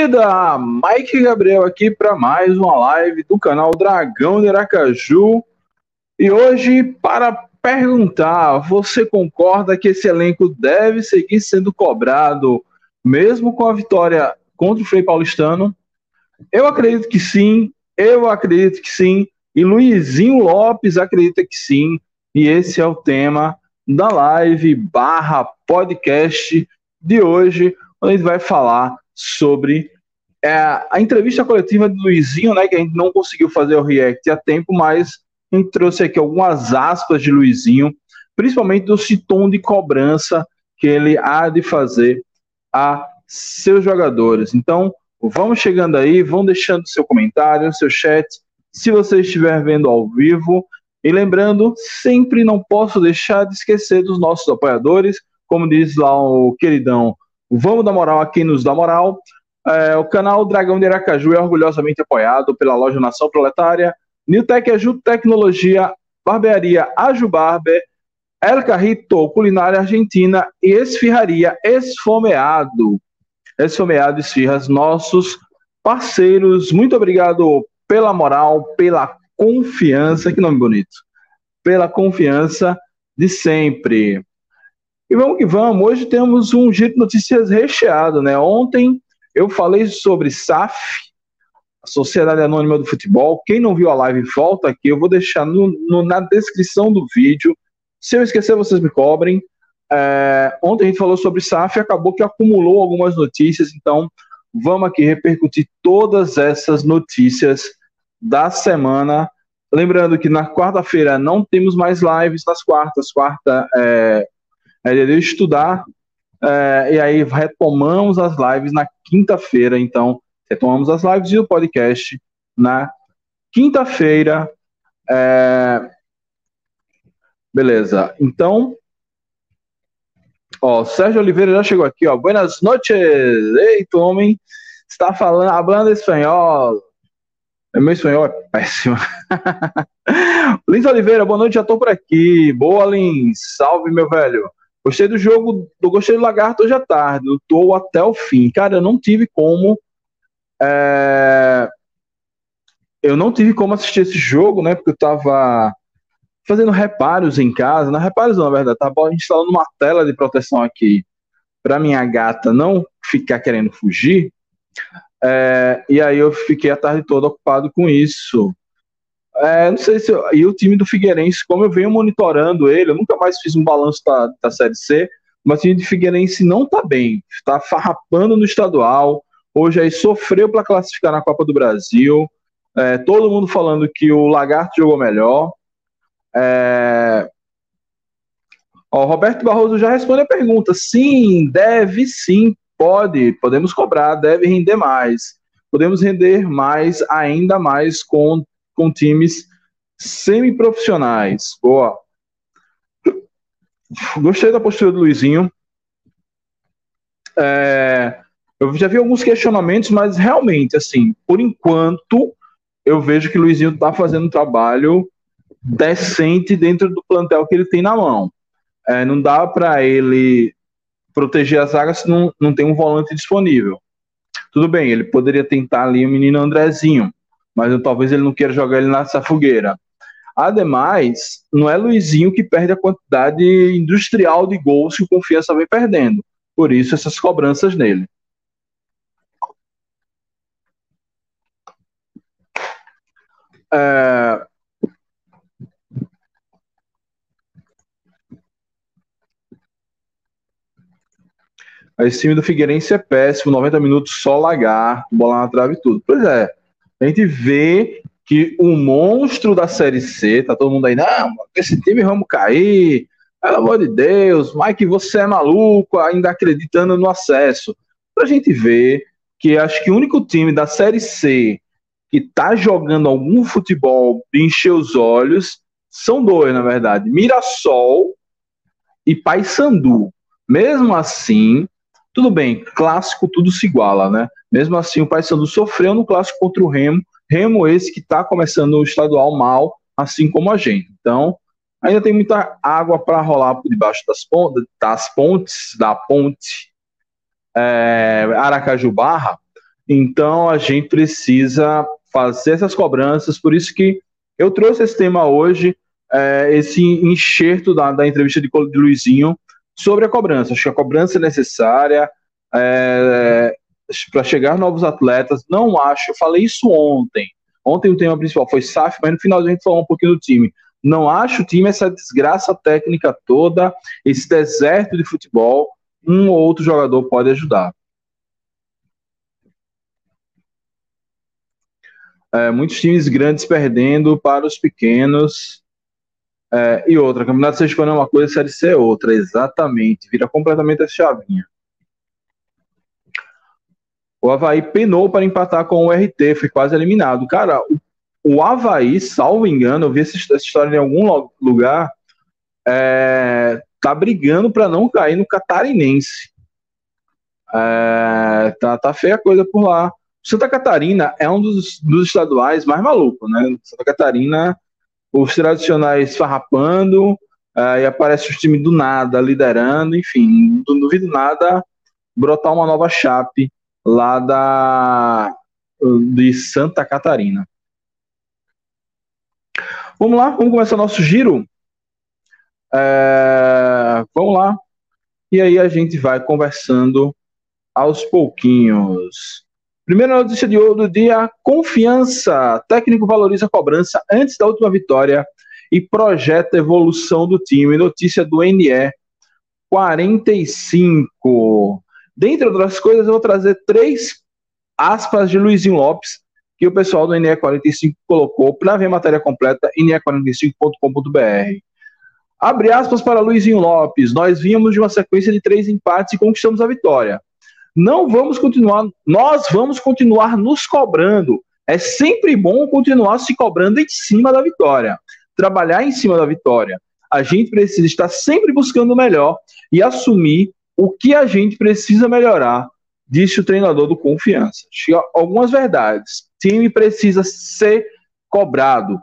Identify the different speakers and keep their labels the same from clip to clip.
Speaker 1: Torcida! Mike Gabriel aqui para mais uma live do canal Dragão de Aracaju. E hoje, para perguntar, você concorda que esse elenco deve seguir sendo cobrado, mesmo com a vitória contra o Frei Paulistano? Eu acredito que sim, eu acredito que sim, e Luizinho Lopes acredita que sim, e esse é o tema da live barra podcast de hoje, onde a gente vai falar sobre é, a entrevista coletiva do Luizinho, né, que a gente não conseguiu fazer o react a tempo, mas a gente trouxe aqui algumas aspas de Luizinho, principalmente do tom de cobrança que ele há de fazer a seus jogadores. Então, vamos chegando aí, vão deixando seu comentário, seu chat, se você estiver vendo ao vivo. E lembrando, sempre não posso deixar de esquecer dos nossos apoiadores, como diz lá o queridão Vamos dar moral a quem nos dá moral. É, o canal Dragão de Aracaju é orgulhosamente apoiado pela loja Nação Proletária, Newtec Aju Tecnologia, Barbearia Aju Barber, El Carrito Culinária Argentina e Esfirraria Esfomeado. Esfomeado Esfirras, nossos parceiros. Muito obrigado pela moral, pela confiança, que nome bonito, pela confiança de sempre. E vamos que vamos. Hoje temos um giro de notícias recheado, né? Ontem eu falei sobre SAF, a Sociedade Anônima do Futebol. Quem não viu a live, volta aqui. Eu vou deixar no, no, na descrição do vídeo. Se eu esquecer, vocês me cobrem. É, ontem a gente falou sobre SAF e acabou que acumulou algumas notícias, então vamos aqui repercutir todas essas notícias da semana. Lembrando que na quarta-feira não temos mais lives nas quartas. Quarta é, é de estudar, é, e aí retomamos as lives na quinta-feira, então retomamos as lives e o podcast na quinta-feira. É... Beleza, então, ó, Sérgio Oliveira já chegou aqui, ó, buenas noches, eita homem, está falando, hablando espanhol, meu espanhol é péssimo. Lins Oliveira, boa noite, já estou por aqui. Boa, Lins. Salve, meu velho. Gostei do jogo, do gostei do Lagarto hoje à tarde, eu tô até o fim. Cara, eu não tive como. É... Eu não tive como assistir esse jogo, né? Porque eu tava fazendo reparos em casa. Não reparos, não, na verdade. Tava instalando uma tela de proteção aqui para minha gata não ficar querendo fugir. É... E aí eu fiquei a tarde toda ocupado com isso. É, não sei se. Eu, e o time do Figueirense, como eu venho monitorando ele, eu nunca mais fiz um balanço da, da Série C, mas o time do Figueirense não está bem. Está farrapando no estadual. Hoje aí sofreu para classificar na Copa do Brasil. É, todo mundo falando que o Lagarto jogou melhor. É... Ó, Roberto Barroso já responde a pergunta. Sim, deve sim, pode. Podemos cobrar, deve render mais. Podemos render mais, ainda mais com com times semiprofissionais. Boa. Gostei da postura do Luizinho. É, eu já vi alguns questionamentos, mas realmente, assim, por enquanto, eu vejo que o Luizinho está fazendo um trabalho decente dentro do plantel que ele tem na mão. É, não dá para ele proteger a zaga se não, não tem um volante disponível. Tudo bem, ele poderia tentar ali o menino Andrezinho, mas eu, talvez ele não queira jogar ele nessa fogueira. Ademais, não é Luizinho que perde a quantidade industrial de gols que o Confiança vem perdendo. Por isso, essas cobranças nele. É... Esse time do Figueirense é péssimo, 90 minutos só lagar, bola na trave e tudo. Pois é, a gente vê que o monstro da Série C, tá todo mundo aí, não, esse time vamos cair, pelo amor de Deus, Mike, você é maluco, ainda acreditando no acesso. Pra gente ver que acho que o único time da Série C que tá jogando algum futebol de encher os olhos são dois, na verdade, Mirassol e Paysandu. Mesmo assim, tudo bem, clássico tudo se iguala, né? Mesmo assim, o Paysandu sofreu no clássico contra o Remo, Remo esse que está começando o estadual mal, assim como a gente. Então, ainda tem muita água para rolar por debaixo das pontes, das pontes da ponte é, Aracaju Barra. Então, a gente precisa fazer essas cobranças, por isso que eu trouxe esse tema hoje, é, esse enxerto da, da entrevista de, de Luizinho, sobre a cobrança. Acho que a cobrança é necessária é, para chegar novos atletas. Não acho, eu falei isso ontem. Ontem o tema principal foi SAF, mas no final a gente falou um pouquinho do time. Não acho o time essa desgraça técnica toda, esse deserto de futebol. Um ou outro jogador pode ajudar. É, muitos times grandes perdendo para os pequenos. É, e outra, Campeonato Sergipano é uma coisa, Série C é outra, exatamente. Vira completamente a chavinha. O Havaí penou para empatar com o RT, foi quase eliminado. Cara, o, o Havaí, salvo engano, eu vi essa, essa história em algum lugar, é, tá brigando para não cair no Catarinense. É, tá, tá feia a coisa por lá. Santa Catarina é um dos, dos estaduais mais malucos, né? Santa Catarina os tradicionais farrapando, uh, e aparece o time do nada liderando, enfim, não duvido nada brotar uma nova chape lá da de Santa Catarina. Vamos lá, vamos começar nosso giro. É, vamos lá. E aí a gente vai conversando aos pouquinhos. Primeira notícia de do dia: confiança. Técnico valoriza a cobrança antes da última vitória e projeta evolução do time. Notícia do NE 45. Dentre outras coisas, eu vou trazer três aspas de Luizinho Lopes que o pessoal do NE45 colocou para ver a matéria completa ne45.com.br. Abre aspas para Luizinho Lopes. Nós vínhamos de uma sequência de três empates e conquistamos a vitória não vamos continuar, nós vamos continuar nos cobrando. É sempre bom continuar se cobrando em cima da vitória, trabalhar em cima da vitória. A gente precisa estar sempre buscando o melhor e assumir o que a gente precisa melhorar, disse o treinador do Confiança. Algumas verdades. O time precisa ser cobrado.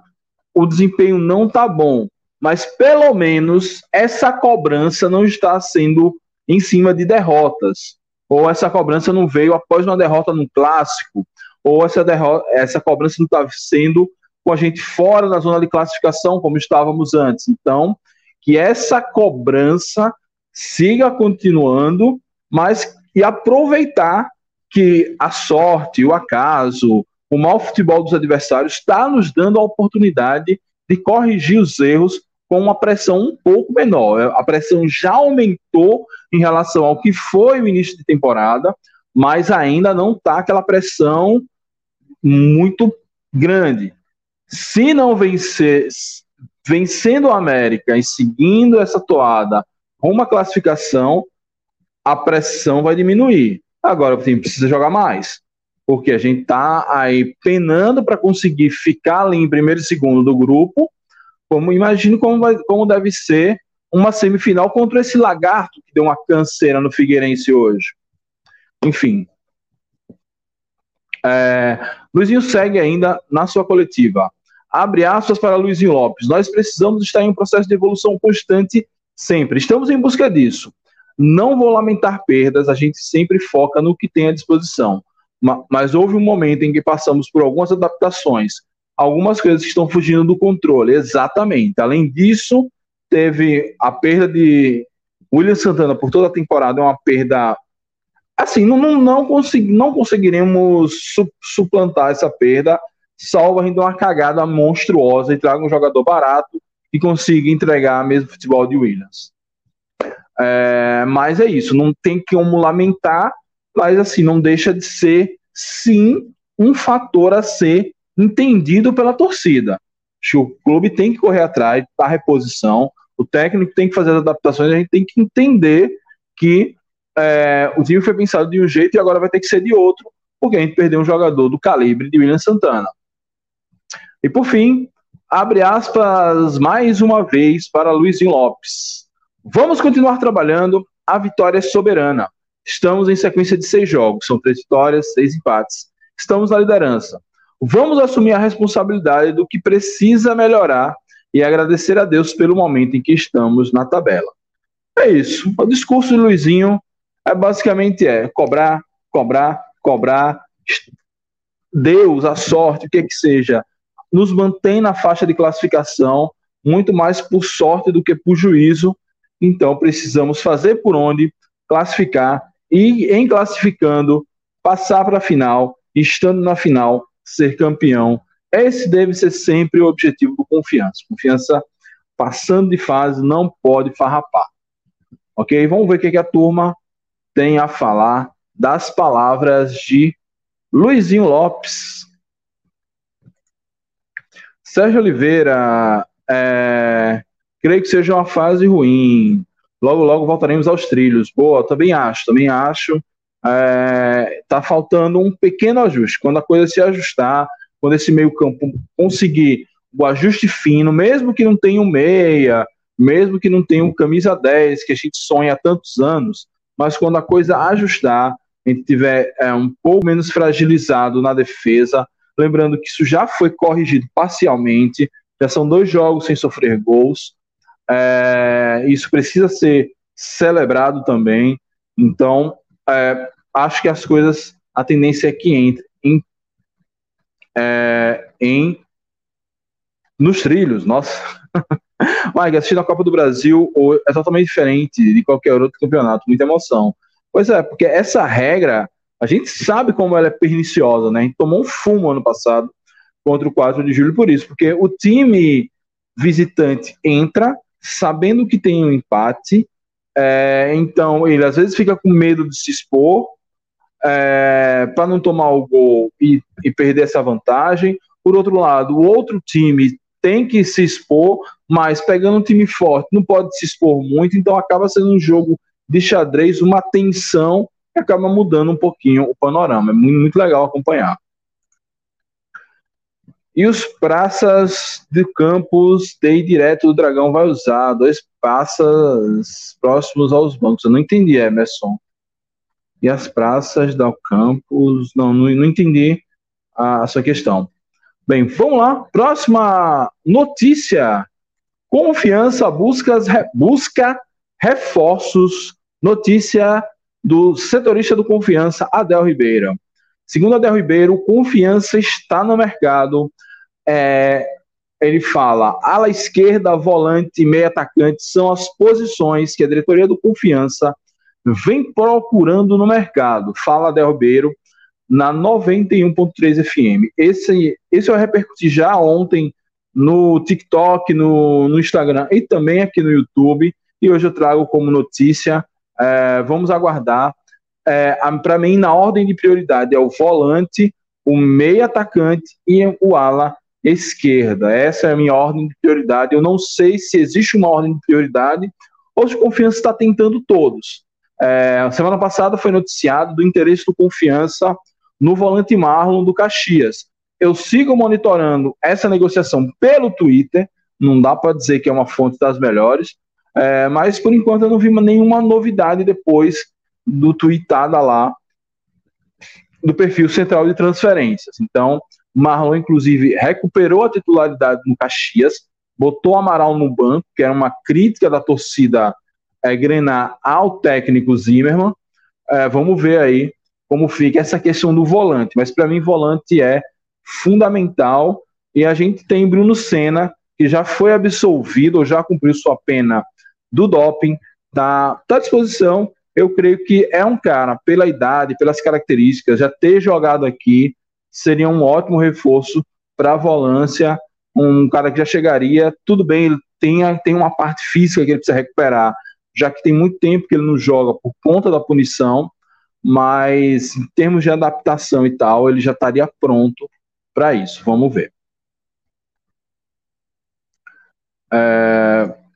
Speaker 1: O desempenho não está bom, mas pelo menos essa cobrança não está sendo em cima de derrotas ou essa cobrança não veio após uma derrota no clássico, ou essa, derrota, essa cobrança não está sendo com a gente fora da zona de classificação, como estávamos antes. Então, que essa cobrança siga continuando, mas e aproveitar que a sorte, o acaso, o mau futebol dos adversários está nos dando a oportunidade de corrigir os erros com uma pressão um pouco menor. A pressão já aumentou em relação ao que foi o início de temporada, mas ainda não está aquela pressão muito grande. Se não vencer, vencendo o América e seguindo essa toada com uma classificação, a pressão vai diminuir. Agora o time precisa jogar mais, porque a gente está aí penando para conseguir ficar ali em primeiro e segundo do grupo como imagino como, vai, como deve ser uma semifinal contra esse lagarto que deu uma canseira no Figueirense hoje. Enfim. É, Luizinho segue ainda na sua coletiva. Abre aspas para Luizinho Lopes. Nós precisamos estar em um processo de evolução constante sempre. Estamos em busca disso. Não vou lamentar perdas, a gente sempre foca no que tem à disposição. Mas houve um momento em que passamos por algumas adaptações, algumas coisas estão fugindo do controle, exatamente. Além disso, teve a perda de William Santana por toda a temporada, é uma perda. Assim, não, não, não, consegui, não conseguiremos su, suplantar essa perda, salvo ainda uma cagada monstruosa e traga um jogador barato e consiga entregar mesmo futebol de Williams. É, mas é isso, não tem como lamentar, mas assim, não deixa de ser, sim, um fator a ser entendido pela torcida. O clube tem que correr atrás da reposição, o técnico tem que fazer as adaptações, a gente tem que entender que é, o time foi pensado de um jeito e agora vai ter que ser de outro, porque a gente perdeu um jogador do calibre de William Santana. E por fim, abre aspas mais uma vez para Luizinho Lopes. Vamos continuar trabalhando, a vitória é soberana. Estamos em sequência de seis jogos, são três vitórias, seis empates. Estamos na liderança. Vamos assumir a responsabilidade do que precisa melhorar e agradecer a Deus pelo momento em que estamos na tabela. É isso. O discurso de Luizinho é basicamente é cobrar, cobrar, cobrar. Deus, a sorte, o que que seja, nos mantém na faixa de classificação, muito mais por sorte do que por juízo. Então precisamos fazer por onde classificar e em classificando passar para a final, estando na final, ser campeão. Esse deve ser sempre o objetivo do confiança. Confiança passando de fase não pode farrapar. Ok? Vamos ver o que, que a turma tem a falar das palavras de Luizinho Lopes. Sérgio Oliveira, é, creio que seja uma fase ruim. Logo, logo voltaremos aos trilhos. Boa, também acho, também acho. É, tá faltando um pequeno ajuste. Quando a coisa se ajustar, quando esse meio campo conseguir o ajuste fino, mesmo que não tenha um meia, mesmo que não tenha um camisa 10, que a gente sonha há tantos anos, mas quando a coisa ajustar, a gente tiver é, um pouco menos fragilizado na defesa, lembrando que isso já foi corrigido parcialmente, já são dois jogos sem sofrer gols, é, isso precisa ser celebrado também, então é, acho que as coisas, a tendência é que entre em, é, em nos trilhos, nossa. Mike, assistir a Copa do Brasil é totalmente diferente de qualquer outro campeonato, muita emoção. Pois é, porque essa regra, a gente sabe como ela é perniciosa, né? A gente tomou um fumo ano passado contra o 4 de julho por isso, porque o time visitante entra sabendo que tem um empate, é, então ele às vezes fica com medo de se expor é, para não tomar o gol e, e perder essa vantagem. Por outro lado, o outro time tem que se expor, mas pegando um time forte não pode se expor muito, então acaba sendo um jogo de xadrez, uma tensão acaba mudando um pouquinho o panorama. É muito, muito legal acompanhar. E os praças de campus de direto do Dragão vai usar dois praças próximos aos bancos. Eu não entendi, Emerson. E as praças do campus, não, não, não entendi a, a sua questão. Bem, vamos lá. Próxima notícia. Confiança busca, busca reforços. Notícia do setorista do Confiança, Adel Ribeiro. Segundo Adel Ribeiro, Confiança está no mercado. É, ele fala: ala esquerda, volante e meio atacante são as posições que a diretoria do Confiança vem procurando no mercado. Fala Adel Ribeiro na 91.3 FM. Esse, esse eu repercuti já ontem no TikTok, no, no Instagram e também aqui no YouTube. E hoje eu trago como notícia. É, vamos aguardar. É, Para mim, na ordem de prioridade, é o volante, o meio atacante e o ala esquerda. Essa é a minha ordem de prioridade. Eu não sei se existe uma ordem de prioridade ou se Confiança está tentando todos. É, semana passada foi noticiado do interesse do Confiança no volante Marlon do Caxias. Eu sigo monitorando essa negociação pelo Twitter, não dá para dizer que é uma fonte das melhores, é, mas por enquanto eu não vi nenhuma novidade depois do tweetada lá do perfil central de transferências. Então, Marlon, inclusive, recuperou a titularidade no Caxias, botou Amaral no banco, que era uma crítica da torcida é, Grenar ao técnico Zimmermann. É, vamos ver aí como fica essa questão do volante. Mas para mim, volante é fundamental. E a gente tem Bruno Senna, que já foi absolvido ou já cumpriu sua pena do doping, está tá à disposição. Eu creio que é um cara, pela idade, pelas características, já ter jogado aqui, seria um ótimo reforço para a volância. Um cara que já chegaria, tudo bem, ele tem, tem uma parte física que ele precisa recuperar, já que tem muito tempo que ele não joga por conta da punição, mas em termos de adaptação e tal, ele já estaria pronto para isso. Vamos ver. É...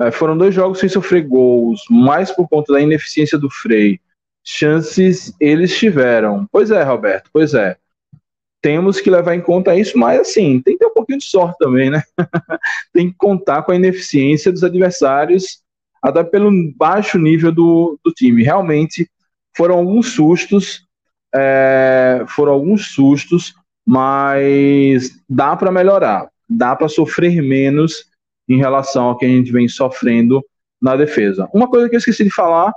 Speaker 1: É, foram dois jogos sem sofrer gols, mais por conta da ineficiência do Frei. Chances eles tiveram. Pois é, Roberto, pois é. Temos que levar em conta isso, mas assim, tem que ter um pouquinho de sorte também, né? tem que contar com a ineficiência dos adversários, até pelo baixo nível do, do time. Realmente foram alguns sustos, é, foram alguns sustos, mas dá para melhorar, dá para sofrer menos em relação ao que a gente vem sofrendo na defesa. Uma coisa que eu esqueci de falar: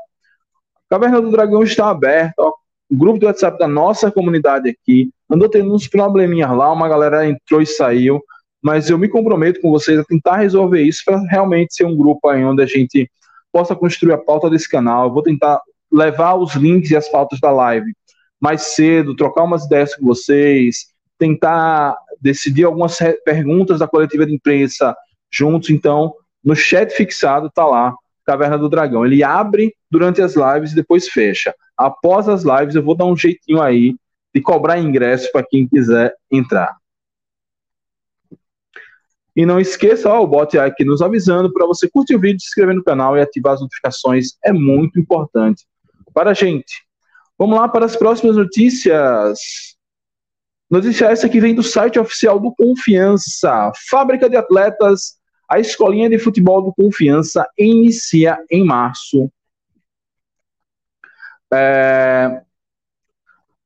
Speaker 1: Caverna do Dragão está aberta. O grupo do WhatsApp da nossa comunidade aqui andou tendo uns probleminhas lá, uma galera entrou e saiu, mas eu me comprometo com vocês a tentar resolver isso para realmente ser um grupo aí onde a gente possa construir a pauta desse canal. Eu vou tentar levar os links e as pautas da live mais cedo, trocar umas ideias com vocês, tentar decidir algumas perguntas da coletiva de imprensa juntos. Então, no chat fixado está lá Caverna do Dragão. Ele abre durante as lives e depois fecha. Após as lives, eu vou dar um jeitinho aí de cobrar ingresso para quem quiser entrar. E não esqueça, ó, o bot aqui nos avisando para você curtir o vídeo, se inscrever no canal e ativar as notificações. É muito importante para a gente. Vamos lá para as próximas notícias. Notícia essa que vem do site oficial do Confiança. Fábrica de Atletas a escolinha de futebol do Confiança inicia em março. É...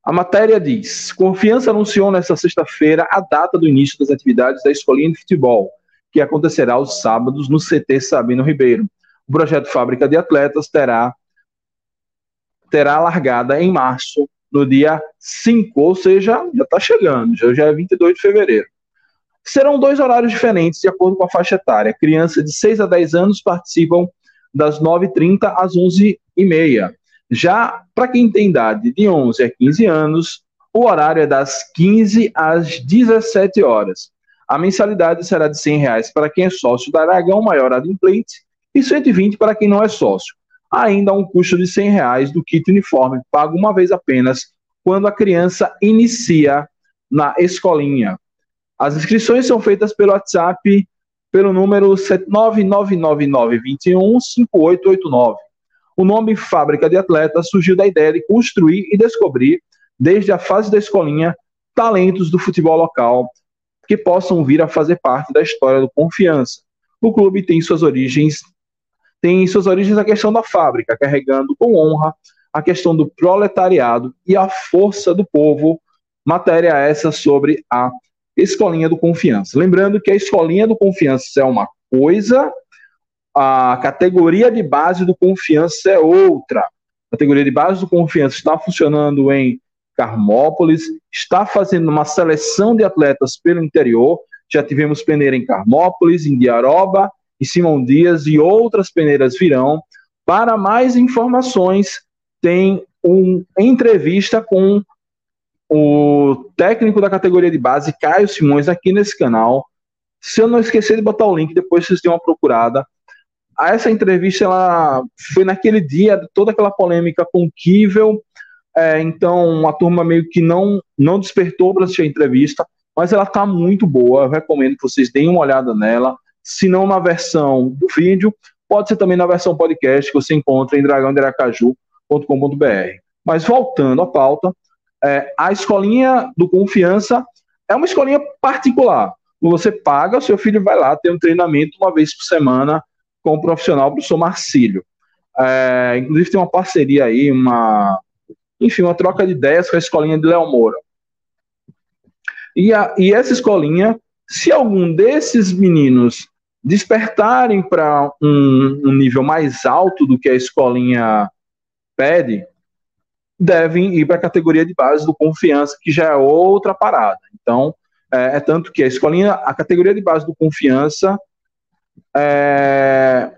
Speaker 1: A matéria diz: Confiança anunciou nesta sexta-feira a data do início das atividades da escolinha de futebol, que acontecerá aos sábados no CT Sabino Ribeiro. O projeto Fábrica de Atletas terá terá largada em março, no dia 5, ou seja, já está chegando, já, já é 22 de fevereiro. Serão dois horários diferentes, de acordo com a faixa etária. Crianças de 6 a 10 anos participam das 9h30 às 11h30. Já para quem tem idade de 11 a 15 anos, o horário é das 15 às 17 horas. A mensalidade será de R$ reais para quem é sócio da Aragão Maior Adimplate e 120 para quem não é sócio. Ainda há um custo de R$ reais do kit uniforme, pago uma vez apenas, quando a criança inicia na escolinha. As inscrições são feitas pelo WhatsApp pelo número 99999215889. O nome Fábrica de Atletas surgiu da ideia de construir e descobrir, desde a fase da escolinha, talentos do futebol local que possam vir a fazer parte da história do Confiança. O clube tem suas origens tem suas origens a questão da fábrica, carregando com honra a questão do proletariado e a força do povo. Matéria essa sobre a Escolinha do Confiança. Lembrando que a Escolinha do Confiança é uma coisa, a categoria de base do Confiança é outra. A categoria de base do Confiança está funcionando em Carmópolis, está fazendo uma seleção de atletas pelo interior. Já tivemos peneira em Carmópolis, em Diaroba, em Simão Dias e outras peneiras virão. Para mais informações, tem uma entrevista com o técnico da categoria de base, Caio Simões, aqui nesse canal. Se eu não esquecer de botar o link, depois vocês dêem uma procurada. Essa entrevista ela foi naquele dia, toda aquela polêmica com Kivel. É, então a turma meio que não, não despertou para assistir a entrevista, mas ela está muito boa. Eu recomendo que vocês deem uma olhada nela. Se não na versão do vídeo, pode ser também na versão podcast que você encontra em dragãoderacaju.com.br. Mas voltando à pauta, é, a escolinha do Confiança é uma escolinha particular. Você paga, seu filho vai lá ter um treinamento uma vez por semana com o profissional, o professor Marcílio. É, inclusive tem uma parceria aí, uma, enfim, uma troca de ideias com a escolinha de Léo Moura. E, a, e essa escolinha, se algum desses meninos despertarem para um, um nível mais alto do que a escolinha pede, devem ir para a categoria de base do confiança, que já é outra parada. Então, é, é, tanto que a escolinha, a categoria de base do confiança, é,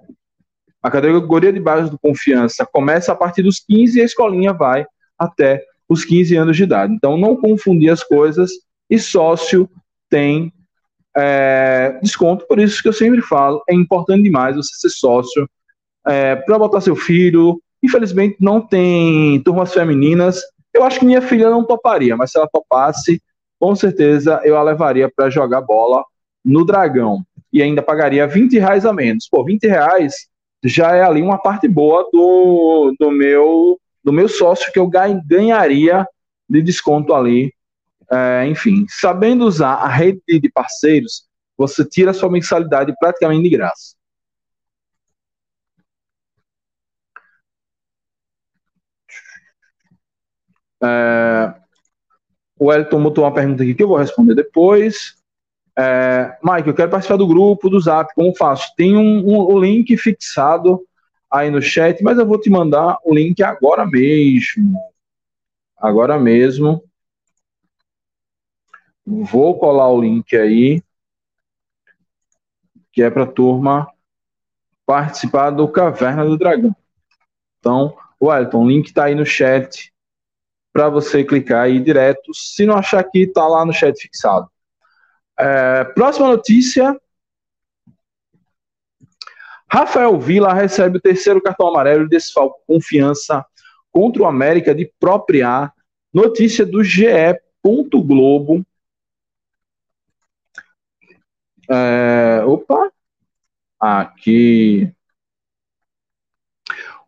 Speaker 1: a categoria de base do confiança começa a partir dos 15 e a escolinha vai até os 15 anos de idade. Então, não confundir as coisas. E sócio tem é, desconto. Por isso que eu sempre falo, é importante demais você ser sócio é, para botar seu filho. Infelizmente não tem turmas femininas. Eu acho que minha filha não toparia, mas se ela topasse, com certeza eu a levaria para jogar bola no Dragão. E ainda pagaria 20 reais a menos. Pô, 20 reais já é ali uma parte boa do, do meu do meu sócio que eu ganharia de desconto ali. É, enfim, sabendo usar a rede de parceiros, você tira a sua mensalidade praticamente de graça. É, o Elton botou uma pergunta aqui que eu vou responder depois. É, Mike, eu quero participar do grupo do Zap, como faço? Tem um, um, um, link fixado aí no chat, mas eu vou te mandar o link agora mesmo. Agora mesmo. Vou colar o link aí, que é para a turma participar do Caverna do Dragão. Então, Wellington, o link está aí no chat para você clicar aí direto. Se não achar aqui, está lá no chat fixado. É, próxima notícia. Rafael Vila recebe o terceiro cartão amarelo e desfalco confiança contra o América de própria Notícia do GE. Globo. É, opa, aqui.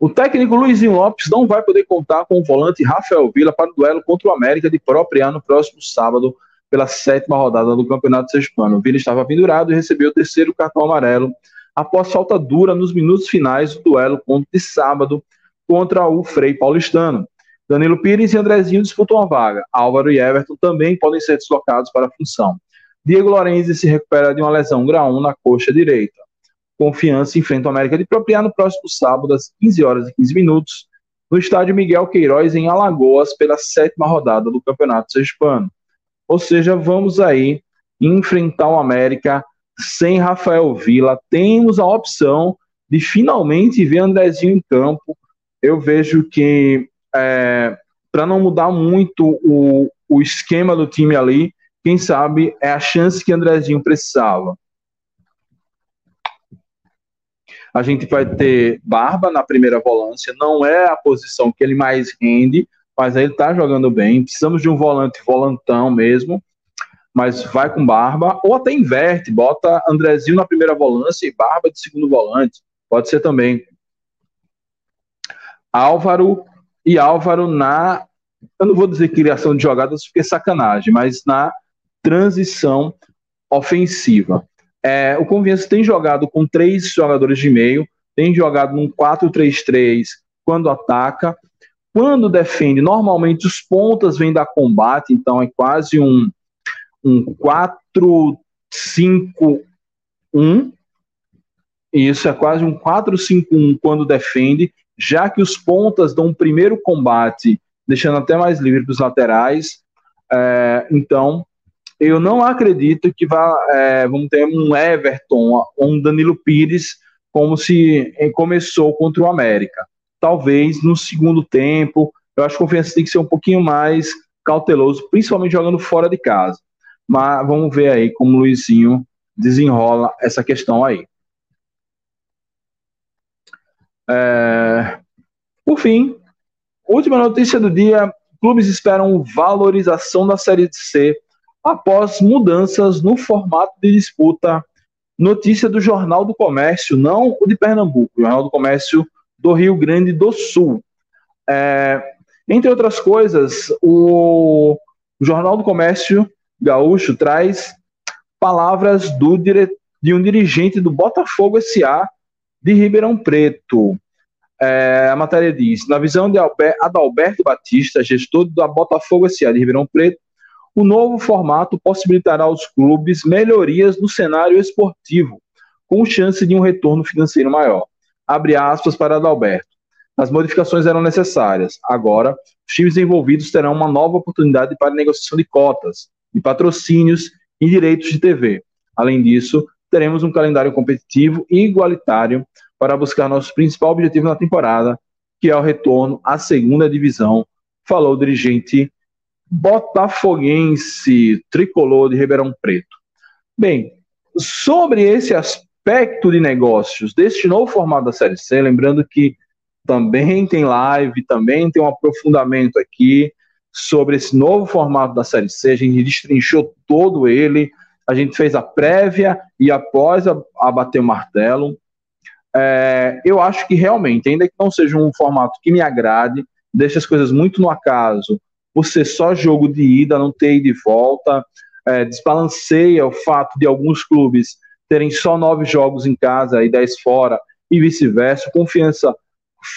Speaker 1: O técnico Luizinho Lopes não vai poder contar com o volante Rafael Vila para o duelo contra o América de própria no próximo sábado, pela sétima rodada do Campeonato Sergipano. O Vila estava pendurado e recebeu o terceiro cartão amarelo após falta dura nos minutos finais do duelo de sábado contra o Frei Paulistano. Danilo Pires e Andrezinho disputam a vaga. Álvaro e Everton também podem ser deslocados para a função. Diego Lorenzi se recupera de uma lesão grau 1 na coxa direita. Confiança enfrenta o América de Propriar no próximo sábado, às 15 horas e 15 minutos, no estádio Miguel Queiroz, em Alagoas, pela sétima rodada do Campeonato Sergipano. Ou seja, vamos aí enfrentar o América sem Rafael Vila. Temos a opção de finalmente ver Andrezinho em campo. Eu vejo que, é, para não mudar muito o, o esquema do time ali, quem sabe é a chance que Andrezinho precisava. A gente vai ter Barba na primeira volância, não é a posição que ele mais rende, mas ele tá jogando bem. Precisamos de um volante volantão mesmo, mas vai com Barba, ou até inverte, bota Andrezinho na primeira volância e Barba de segundo volante. Pode ser também. Álvaro e Álvaro na. Eu não vou dizer criação de jogadas porque é sacanagem, mas na transição ofensiva. É, o Confiança tem jogado com três jogadores de meio, tem jogado num 4-3-3 quando ataca. Quando defende, normalmente os pontas vêm da combate, então é quase um, um 4-5-1. Isso é quase um 4-5-1 quando defende, já que os pontas dão um primeiro combate, deixando até mais livre para os laterais. É, então, eu não acredito que vá, é, vamos ter um Everton, um Danilo Pires, como se começou contra o América. Talvez no segundo tempo, eu acho que o Confiança tem que ser um pouquinho mais cauteloso, principalmente jogando fora de casa. Mas vamos ver aí como o Luizinho desenrola essa questão aí. É... Por fim, última notícia do dia: clubes esperam valorização da Série C após mudanças no formato de disputa. Notícia do Jornal do Comércio, não o de Pernambuco, o Jornal do Comércio do Rio Grande do Sul. É, entre outras coisas, o Jornal do Comércio Gaúcho traz palavras do de um dirigente do Botafogo SA de Ribeirão Preto. É, a matéria diz: na visão de Adalberto Batista, gestor da Botafogo SA de Ribeirão Preto, o novo formato possibilitará aos clubes melhorias no cenário esportivo, com chance de um retorno financeiro maior. Abre aspas para Adalberto. As modificações eram necessárias. Agora, os times envolvidos terão uma nova oportunidade para negociação de cotas, de patrocínios e direitos de TV. Além disso, teremos um calendário competitivo e igualitário para buscar nosso principal objetivo na temporada, que é o retorno à segunda divisão, falou o dirigente botafoguense tricolor de Ribeirão Preto. Bem, sobre esse aspecto de negócios deste novo formato da Série C, lembrando que também tem live, também tem um aprofundamento aqui sobre esse novo formato da Série C, a gente destrinchou todo ele, a gente fez a prévia e após a, a bater o martelo. É, eu acho que realmente, ainda que não seja um formato que me agrade, deixa as coisas muito no acaso, por ser só jogo de ida, não ter ida e volta, é, desbalanceia o fato de alguns clubes terem só nove jogos em casa e dez fora, e vice-versa. Confiança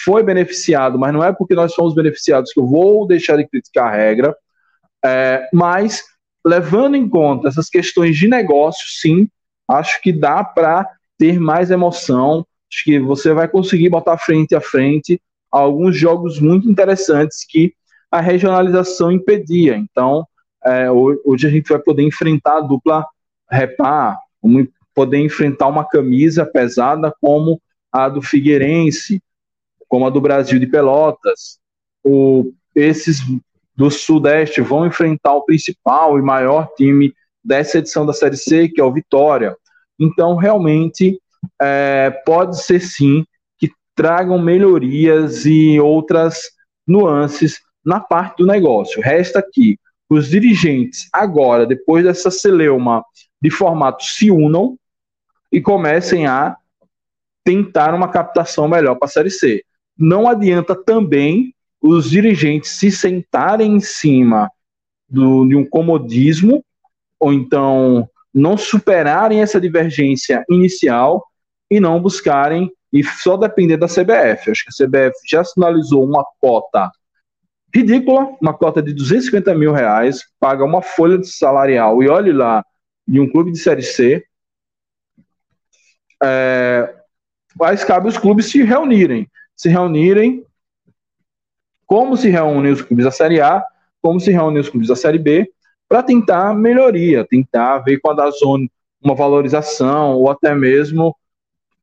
Speaker 1: foi beneficiado, mas não é porque nós fomos beneficiados que eu vou deixar de criticar a regra, é, mas levando em conta essas questões de negócio, sim, acho que dá para ter mais emoção, acho que você vai conseguir botar frente a frente alguns jogos muito interessantes que a regionalização impedia. Então, é, hoje a gente vai poder enfrentar a dupla repar, poder enfrentar uma camisa pesada como a do Figueirense, como a do Brasil de Pelotas. O, esses do Sudeste vão enfrentar o principal e maior time dessa edição da Série C, que é o Vitória. Então, realmente, é, pode ser sim que tragam melhorias e outras nuances na parte do negócio. Resta que os dirigentes, agora, depois dessa celeuma de formato, se unam e comecem a tentar uma captação melhor para a Série C. Não adianta também os dirigentes se sentarem em cima do, de um comodismo, ou então não superarem essa divergência inicial e não buscarem e só depender da CBF. Acho que a CBF já sinalizou uma cota ridícula, uma cota de 250 mil reais, paga uma folha de salarial e olhe lá, de um clube de Série C. É, mas cabe os clubes se reunirem se reunirem, como se reúnem os clubes da Série A, como se reúnem os clubes da Série B, para tentar melhoria, tentar ver com a Dazone uma valorização ou até mesmo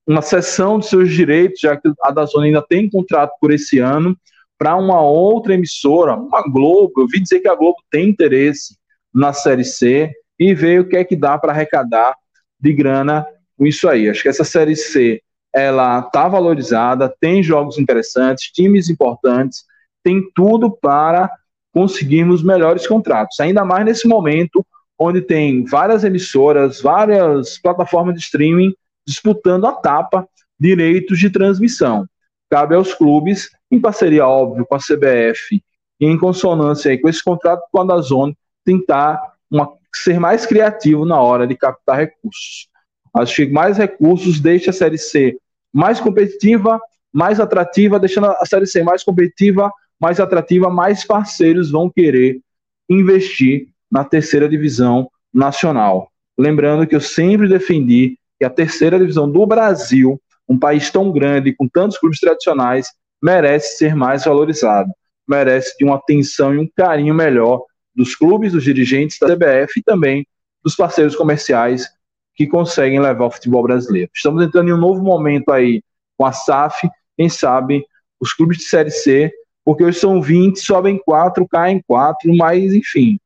Speaker 1: uma cessão de seus direitos, já que a Dazone ainda tem contrato por esse ano, para uma outra emissora, uma Globo. Eu vi dizer que a Globo tem interesse na Série C e ver o que é que dá para arrecadar de grana com isso aí. Acho que essa Série C ela está valorizada, tem jogos interessantes, times importantes, tem tudo para conseguirmos melhores contratos. Ainda mais nesse momento onde tem várias emissoras, várias plataformas de streaming disputando a tapa direitos de transmissão. Cabe aos clubes, em parceria, óbvio, com a CBF, e em consonância com esse contrato com a Dazone, tentar uma, ser mais criativo na hora de captar recursos. Acho que mais recursos deixa a Série C mais competitiva, mais atrativa, deixando a Série C mais competitiva, mais atrativa, mais parceiros vão querer investir na terceira divisão nacional. Lembrando que eu sempre defendi que a terceira divisão do Brasil, um país tão grande, com tantos clubes tradicionais, merece ser mais valorizado, merece de uma atenção e um carinho melhor dos clubes, dos dirigentes da CBF e também dos parceiros comerciais que conseguem levar o futebol brasileiro. Estamos entrando em um novo momento aí com a SAF, quem sabe os clubes de Série C, porque hoje são 20, sobem 4, caem 4, mas enfim,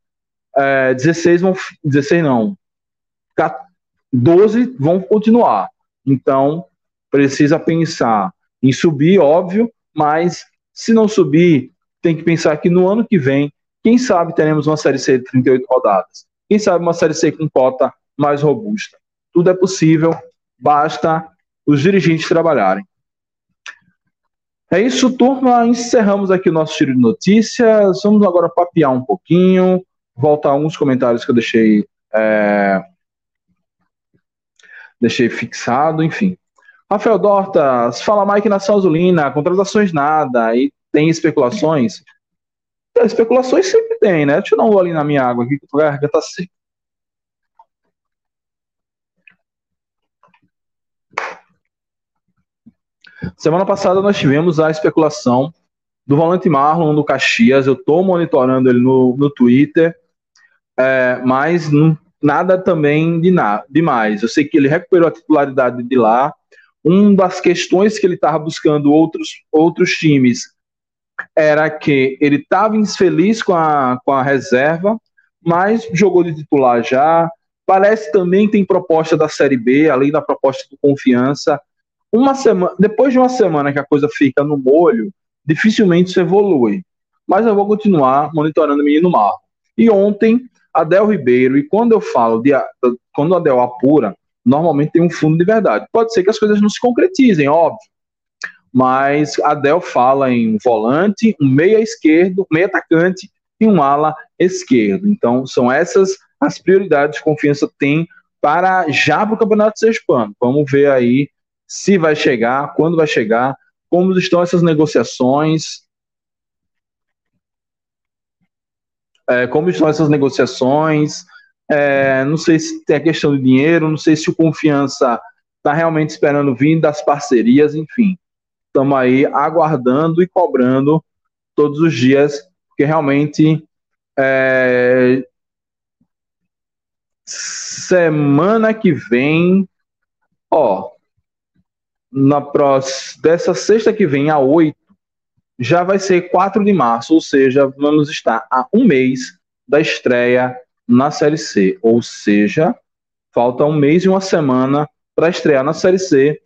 Speaker 1: é, 16 vão, 16 não, 12 vão continuar. Então, precisa pensar em subir, óbvio, mas se não subir, tem que pensar que no ano que vem, quem sabe teremos uma Série C de 38 rodadas. Quem sabe uma Série C com cota mais robusta. Tudo é possível, basta os dirigentes trabalharem. É isso, turma. Encerramos aqui o nosso tiro de notícias. Vamos agora papear um pouquinho, voltar alguns comentários que eu deixei, é... deixei fixado, enfim. Rafael Dortas, fala Mike Nação Azulina, contratações nada, e tem especulações? É, especulações sempre tem, né? Deixa eu dar um gole na minha água aqui, que a garganta tá seca. Semana passada nós tivemos a especulação do volante Marlon do Caxias. Eu estou monitorando ele no, no Twitter, é, mas não, nada também de na, demais. Eu sei que ele recuperou a titularidade de lá. Uma das questões que ele estava buscando outros, outros times era que ele estava infeliz com a, com a reserva, mas jogou de titular já, Parece também tem proposta da Série B, além da proposta do Confiança. Uma semana, depois de uma semana que a coisa fica no molho, dificilmente isso evolui. Mas eu vou continuar monitorando o menino Marco. E ontem, Adel Ribeiro, e quando eu falo de quando Adel apura, normalmente tem um fundo de verdade. Pode ser que as coisas não se concretizem, óbvio. Mas Adel fala em um volante, um meia esquerdo, meia atacante e um ala esquerdo. Então, são essas as prioridades que Confiança tem para já para o Campeonato Sergipano. Vamos ver aí se vai chegar, quando vai chegar, como estão essas negociações. É, como estão essas negociações? É, não sei se tem a questão de dinheiro, não sei se o Confiança está realmente esperando vir das parcerias, enfim. Estamos aí aguardando e cobrando todos os dias, porque realmente é, semana que vem, ó, na próxima, dessa sexta que vem a 8, já vai ser 4 de março, ou seja, vamos estar a um mês da estreia na Série C. Ou seja, falta um mês e uma semana para estrear na Série C.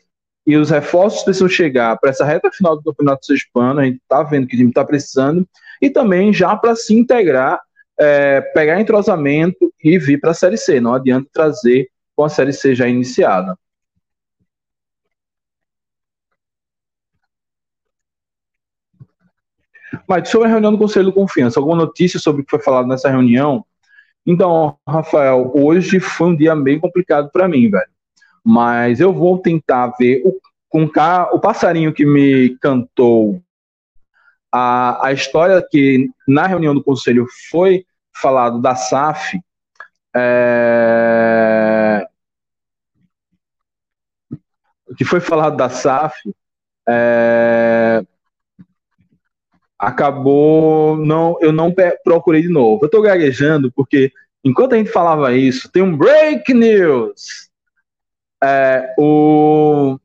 Speaker 1: E os reforços precisam chegar para essa reta final do Campeonato Hispano. A gente está vendo que o time está precisando. E também já para se integrar é, pegar entrosamento e vir para a Série C. Não adianta trazer com a Série C já iniciada. Mas sobre a reunião do Conselho de Confiança, alguma notícia sobre o que foi falado nessa reunião? Então, Rafael, hoje foi um dia meio complicado para mim, velho. Mas eu vou tentar ver o, com o passarinho que me cantou a, a história que na reunião do conselho foi falado da SAF, é, que foi falado da SAF, é, acabou não eu não procurei de novo. Eu estou gaguejando porque enquanto a gente falava isso, tem um break news. É, o,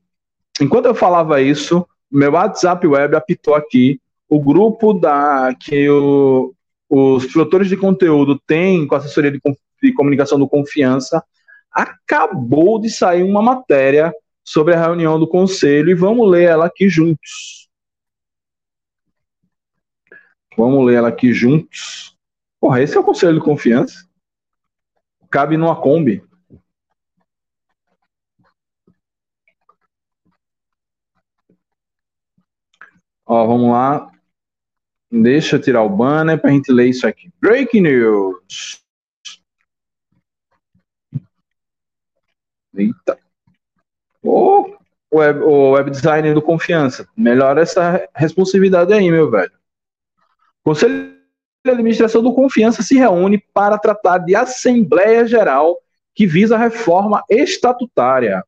Speaker 1: enquanto eu falava isso, meu WhatsApp web apitou aqui o grupo da que o, os produtores de conteúdo têm com a assessoria de, de comunicação do Confiança, acabou de sair uma matéria sobre a reunião do conselho e vamos ler ela aqui juntos. Vamos ler ela aqui juntos. Porra, esse é o conselho de confiança. Cabe numa Kombi. Ó, vamos lá. Deixa eu tirar o banner para a gente ler isso aqui. Breaking News. Eita. O web, o web designer do Confiança. Melhora essa responsividade aí, meu velho. Conselho de Administração do Confiança se reúne para tratar de Assembleia Geral que visa a reforma estatutária.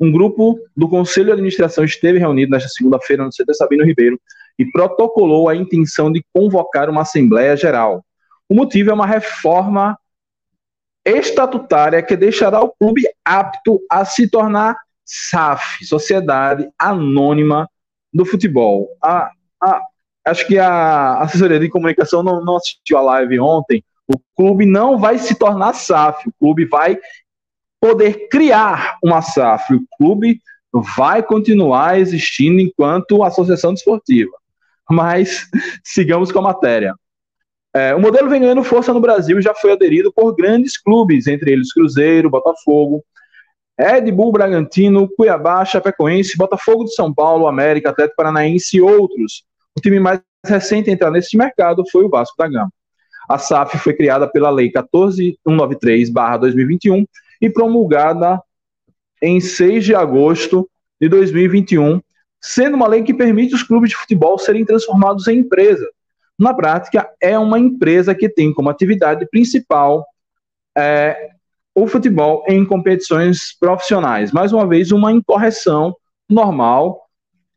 Speaker 1: Um grupo do Conselho de Administração esteve reunido nesta segunda-feira no CT Sabino Ribeiro e protocolou a intenção de convocar uma Assembleia Geral. O motivo é uma reforma estatutária que deixará o clube apto a se tornar SAF, Sociedade Anônima do Futebol. A, a, acho que a assessoria de comunicação não, não assistiu a live ontem. O clube não vai se tornar SAF, o clube vai poder criar uma SAF. O clube vai continuar existindo enquanto associação desportiva. Mas sigamos com a matéria. É, o modelo vem ganhando força no Brasil e já foi aderido por grandes clubes, entre eles Cruzeiro, Botafogo, Red Bull Bragantino, Cuiabá, Chapecoense, Botafogo de São Paulo, América, Atlético Paranaense e outros. O time mais recente a entrar nesse mercado foi o Vasco da Gama. A SAF foi criada pela Lei 14193-2021 e promulgada em 6 de agosto de 2021, sendo uma lei que permite os clubes de futebol serem transformados em empresa. Na prática, é uma empresa que tem como atividade principal é, o futebol em competições profissionais. Mais uma vez, uma incorreção normal.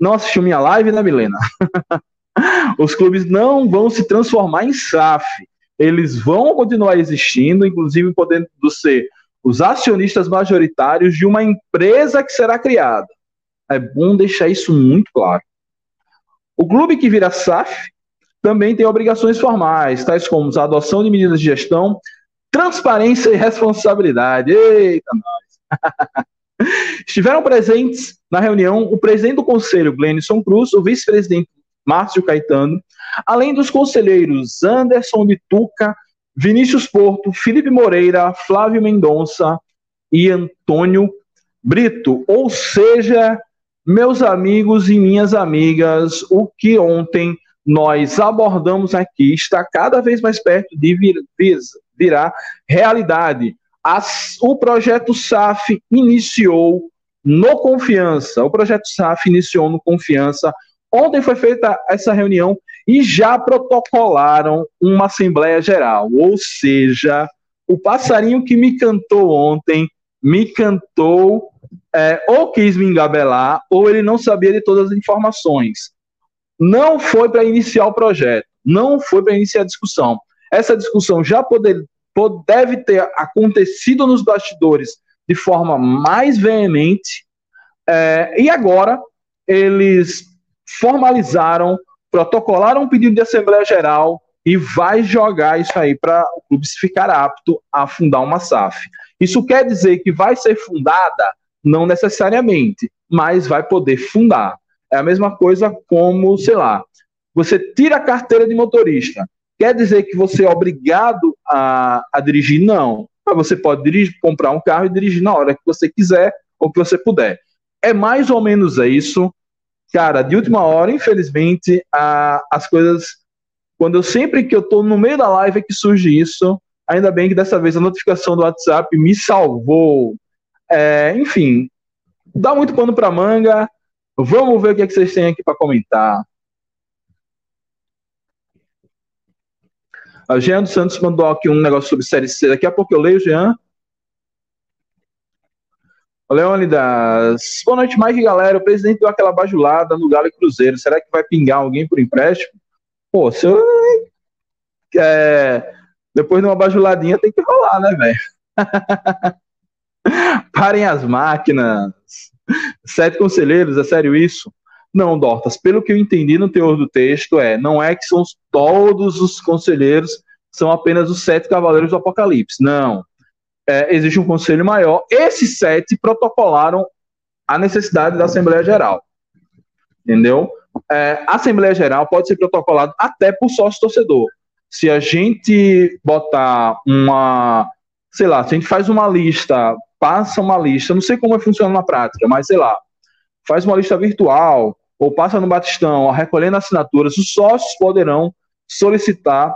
Speaker 1: Não assistiu minha live, né, Milena? Os clubes não vão se transformar em SAF. Eles vão continuar existindo, inclusive podendo ser os acionistas majoritários de uma empresa que será criada. É bom deixar isso muito claro. O clube que vira SAF também tem obrigações formais, tais como a adoção de medidas de gestão, transparência e responsabilidade. Eita, nós! Estiveram presentes na reunião o presidente do conselho, Glenison Cruz, o vice-presidente Márcio Caetano, além dos conselheiros Anderson Bituca, Vinícius Porto, Felipe Moreira, Flávio Mendonça e Antônio Brito. Ou seja, meus amigos e minhas amigas, o que ontem nós abordamos aqui está cada vez mais perto de vir, vir, virar realidade. As, o projeto SAF iniciou no Confiança. O projeto SAF iniciou no Confiança. Ontem foi feita essa reunião e já protocolaram uma Assembleia Geral. Ou seja, o passarinho que me cantou ontem me cantou, é, ou quis me engabelar, ou ele não sabia de todas as informações. Não foi para iniciar o projeto, não foi para iniciar a discussão. Essa discussão já poder, deve ter acontecido nos bastidores de forma mais veemente, é, e agora eles formalizaram, protocolaram um pedido de Assembleia Geral e vai jogar isso aí para o clube ficar apto a fundar uma SAF. Isso quer dizer que vai ser fundada? Não necessariamente, mas vai poder fundar. É a mesma coisa como, sei lá, você tira a carteira de motorista. Quer dizer que você é obrigado a, a dirigir? Não. Mas você pode dirigir, comprar um carro e dirigir na hora que você quiser ou que você puder. É mais ou menos isso. Cara, de última hora, infelizmente, a, as coisas. Quando eu sempre que eu estou no meio da live é que surge isso. Ainda bem que dessa vez a notificação do WhatsApp me salvou. É, enfim, dá muito pano para manga. Vamos ver o que, é que vocês têm aqui para comentar. A Jean dos Santos mandou aqui um negócio sobre Série C. Daqui a pouco eu leio, Jean. Leônidas. Boa noite, Mike galera. O presidente deu aquela bajulada no Galo e Cruzeiro. Será que vai pingar alguém por empréstimo? Pô, se eu. É, depois de uma bajuladinha tem que rolar, né, velho? Parem as máquinas. Sete conselheiros, é sério isso? Não, Dortas, pelo que eu entendi no teor do texto, é, não é que são todos os conselheiros, são apenas os sete cavaleiros do Apocalipse. Não. É, existe um conselho maior. Esses sete protocolaram a necessidade da Assembleia Geral. Entendeu? É, a Assembleia Geral pode ser protocolada até por sócio torcedor. Se a gente botar uma, sei lá, se a gente faz uma lista, passa uma lista, não sei como funciona na prática, mas sei lá, faz uma lista virtual, ou passa no Batistão, recolhendo assinaturas, os sócios poderão solicitar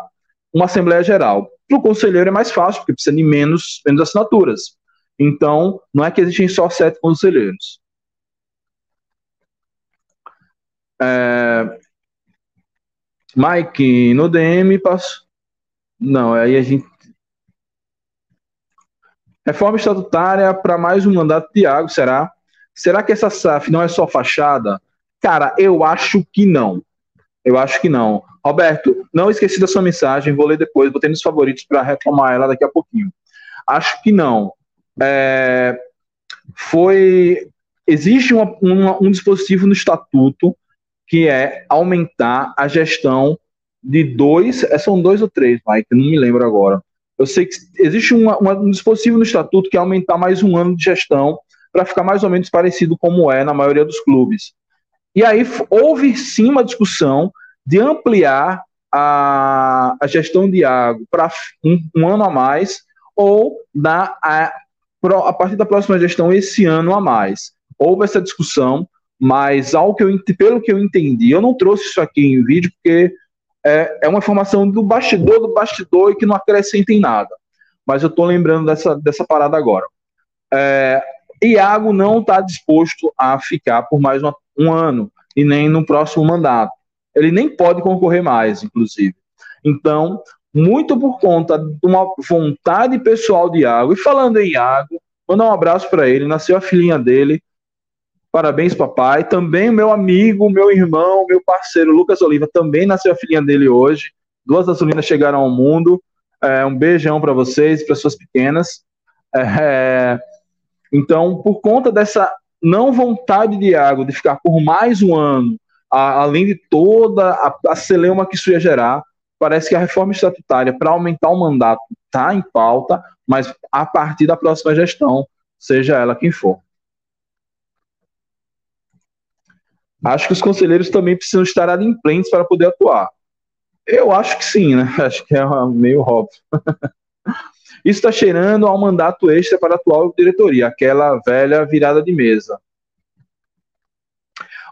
Speaker 1: uma Assembleia Geral. Para o conselheiro é mais fácil, porque precisa de menos, menos assinaturas. Então, não é que existem só sete conselheiros. É... Mike, no DM, passo. Não, aí a gente. Reforma estatutária para mais um mandato de Thiago, será? Será que essa SAF não é só fachada? Cara, eu acho que não. Eu acho que não. Roberto, não esqueci da sua mensagem, vou ler depois, vou ter nos favoritos para retomar ela daqui a pouquinho. Acho que não. É, foi. Existe uma, uma, um dispositivo no estatuto que é aumentar a gestão de dois. É, são dois ou três, Mike, não me lembro agora. Eu sei que existe uma, uma, um dispositivo no estatuto que é aumentar mais um ano de gestão para ficar mais ou menos parecido como é na maioria dos clubes. E aí houve sim uma discussão de ampliar a, a gestão de água para um, um, ano a mais ou dar a, a partir da próxima gestão esse ano a mais. Houve essa discussão, mas ao que eu, pelo que eu entendi, eu não trouxe isso aqui em vídeo porque é, é uma informação do bastidor do bastidor e que não acrescenta em nada. Mas eu estou lembrando dessa, dessa parada agora. É, Iago não está disposto a ficar por mais uma, um ano e nem no próximo mandato. Ele nem pode concorrer mais, inclusive. Então, muito por conta de uma vontade pessoal de Iago. E falando em Iago, mandar um abraço para ele. Nasceu a filhinha dele. Parabéns, papai. Também meu amigo, meu irmão, meu parceiro Lucas Oliva, também nasceu a filhinha dele hoje. Duas das meninas chegaram ao mundo. É, um beijão para vocês, pessoas pequenas. É, então, por conta dessa não vontade de Iago de ficar por mais um ano, a, além de toda a, a celeuma que isso ia gerar, parece que a reforma estatutária para aumentar o mandato está em pauta, mas a partir da próxima gestão, seja ela quem for. Acho que os conselheiros também precisam estar adimplentes para poder atuar. Eu acho que sim, né? Acho que é meio óbvio. Isso está cheirando ao mandato extra para a atual diretoria, aquela velha virada de mesa.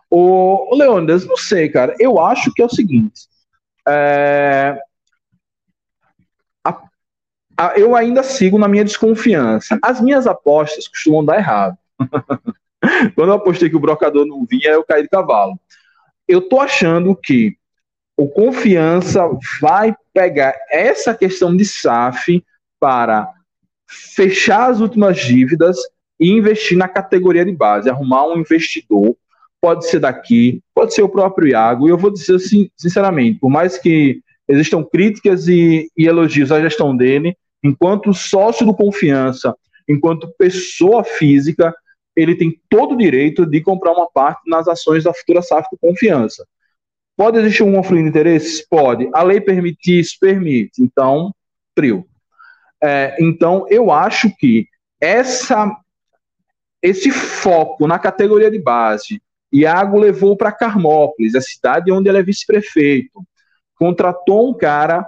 Speaker 1: O, Leônidas, não sei, cara. Eu acho que é o seguinte. É, a, a, eu ainda sigo na minha desconfiança. As minhas apostas costumam dar errado. Quando eu apostei que o brocador não vinha, eu caí de cavalo. Eu tô achando que o confiança vai pegar essa questão de SAF para fechar as últimas dívidas e investir na categoria de base, arrumar um investidor, pode ser daqui, pode ser o próprio Iago, e eu vou dizer assim, sinceramente, por mais que existam críticas e, e elogios à gestão dele, enquanto sócio do Confiança, enquanto pessoa física, ele tem todo o direito de comprar uma parte nas ações da futura SAF do Confiança. Pode existir um conflito de interesses? Pode. A lei permite isso? Permite. Então, trio. É, então, eu acho que essa, esse foco na categoria de base, Iago levou para Carmópolis, a cidade onde ele é vice-prefeito, contratou um cara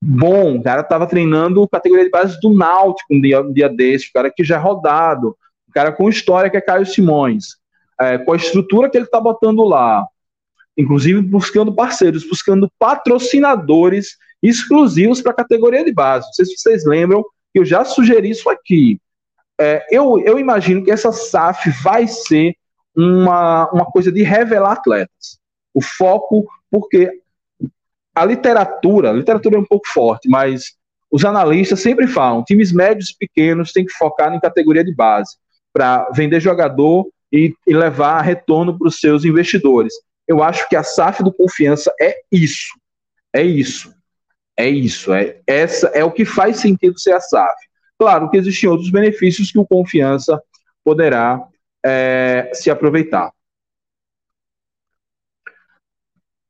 Speaker 1: bom, o cara estava treinando categoria de base do Náutico um dia, um dia desse, o cara que já é rodado, o cara com história que é Caio Simões, é, com a estrutura que ele está botando lá, inclusive buscando parceiros, buscando patrocinadores exclusivos para a categoria de base. Não sei se vocês lembram que eu já sugeri isso aqui. É, eu, eu imagino que essa SAF vai ser uma, uma coisa de revelar atletas. O foco, porque a literatura, a literatura é um pouco forte, mas os analistas sempre falam, times médios e pequenos têm que focar em categoria de base para vender jogador e, e levar retorno para os seus investidores. Eu acho que a SAF do Confiança é isso. É isso. É isso, é essa é o que faz sentido ser a SAF. Claro que existem outros benefícios que o Confiança poderá é, se aproveitar.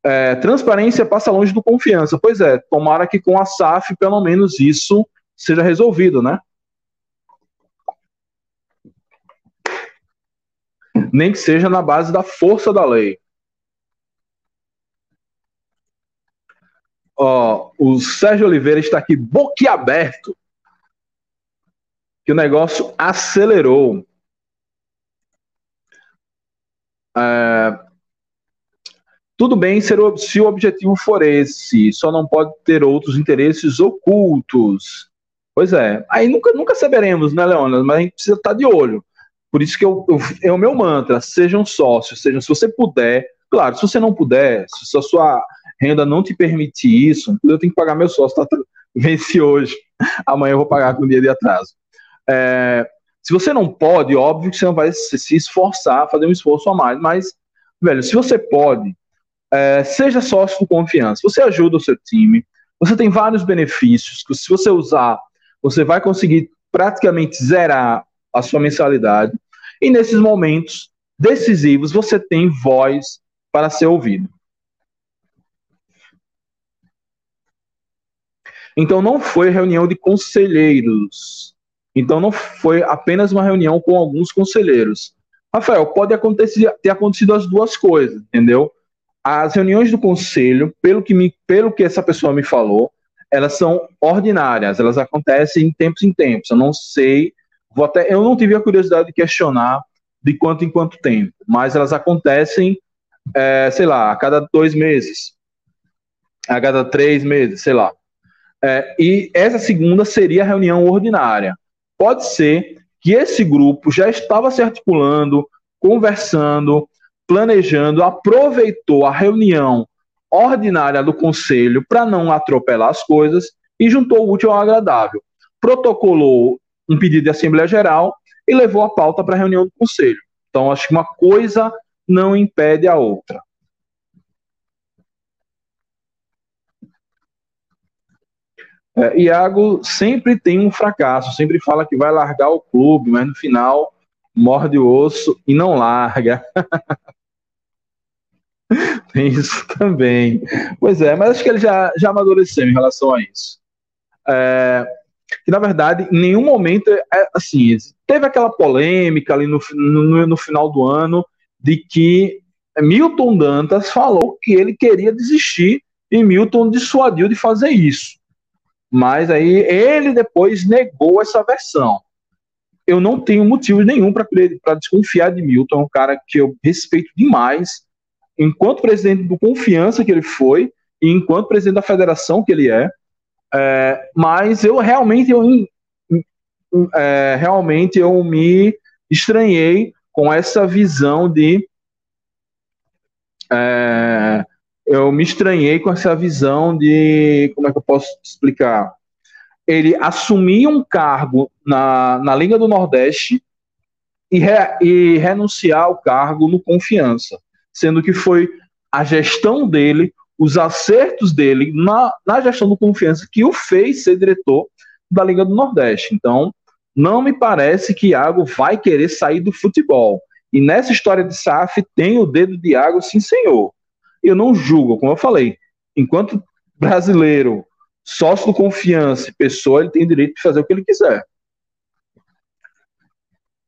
Speaker 1: É, transparência passa longe do confiança. Pois é, tomara que com a SAF pelo menos isso seja resolvido, né? Nem que seja na base da força da lei. Ó, o Sérgio Oliveira está aqui boquiaberto. Que o negócio acelerou. É, tudo bem se o objetivo for esse, só não pode ter outros interesses ocultos. Pois é, aí nunca, nunca saberemos, né, Leona? Mas a gente precisa estar de olho. Por isso que eu, eu, é o meu mantra: sejam sócios, sejam, se você puder, claro, se você não puder, se a sua renda não te permitir isso, eu tenho que pagar meu sócio, tá, vence hoje, amanhã eu vou pagar com um dia de atraso. É, se você não pode, óbvio que você não vai se esforçar fazer um esforço a mais, mas, velho, se você pode, é, seja sócio com confiança, você ajuda o seu time, você tem vários benefícios, que se você usar, você vai conseguir praticamente zerar a sua mensalidade, e nesses momentos decisivos você tem voz para ser ouvido. Então não foi reunião de conselheiros. Então não foi apenas uma reunião com alguns conselheiros. Rafael, pode acontecer, ter acontecido as duas coisas, entendeu? As reuniões do conselho, pelo que, me, pelo que essa pessoa me falou, elas são ordinárias, elas acontecem em tempos em tempos. Eu não sei, vou até, eu não tive a curiosidade de questionar de quanto em quanto tempo, mas elas acontecem, é, sei lá, a cada dois meses, a cada três meses, sei lá. É, e essa segunda seria a reunião ordinária. Pode ser que esse grupo já estava se articulando, conversando, planejando, aproveitou a reunião ordinária do conselho para não atropelar as coisas e juntou o útil ao agradável. Protocolou um pedido de Assembleia Geral e levou a pauta para a reunião do conselho. Então, acho que uma coisa não impede a outra. É, Iago sempre tem um fracasso, sempre fala que vai largar o clube, mas no final morde o osso e não larga. tem isso também. Pois é, mas acho que ele já, já amadureceu em relação a isso. é, que na verdade em nenhum momento é, assim teve aquela polêmica ali no, no, no final do ano de que Milton Dantas falou que ele queria desistir e Milton dissuadiu de fazer isso. Mas aí ele depois negou essa versão. Eu não tenho motivo nenhum para desconfiar de Milton, é um cara que eu respeito demais, enquanto presidente do Confiança que ele foi, e enquanto presidente da federação que ele é. é mas eu realmente eu, é, realmente eu me estranhei com essa visão de é, eu me estranhei com essa visão de como é que eu posso explicar ele assumir um cargo na, na Liga do Nordeste e, re, e renunciar ao cargo no Confiança, sendo que foi a gestão dele, os acertos dele na, na gestão do Confiança que o fez ser diretor da Liga do Nordeste. Então, não me parece que Iago vai querer sair do futebol. E nessa história de SAF tem o dedo de Iago, sim, senhor. Eu não julgo, como eu falei. Enquanto brasileiro, sócio do confiança, pessoa, ele tem direito de fazer o que ele quiser.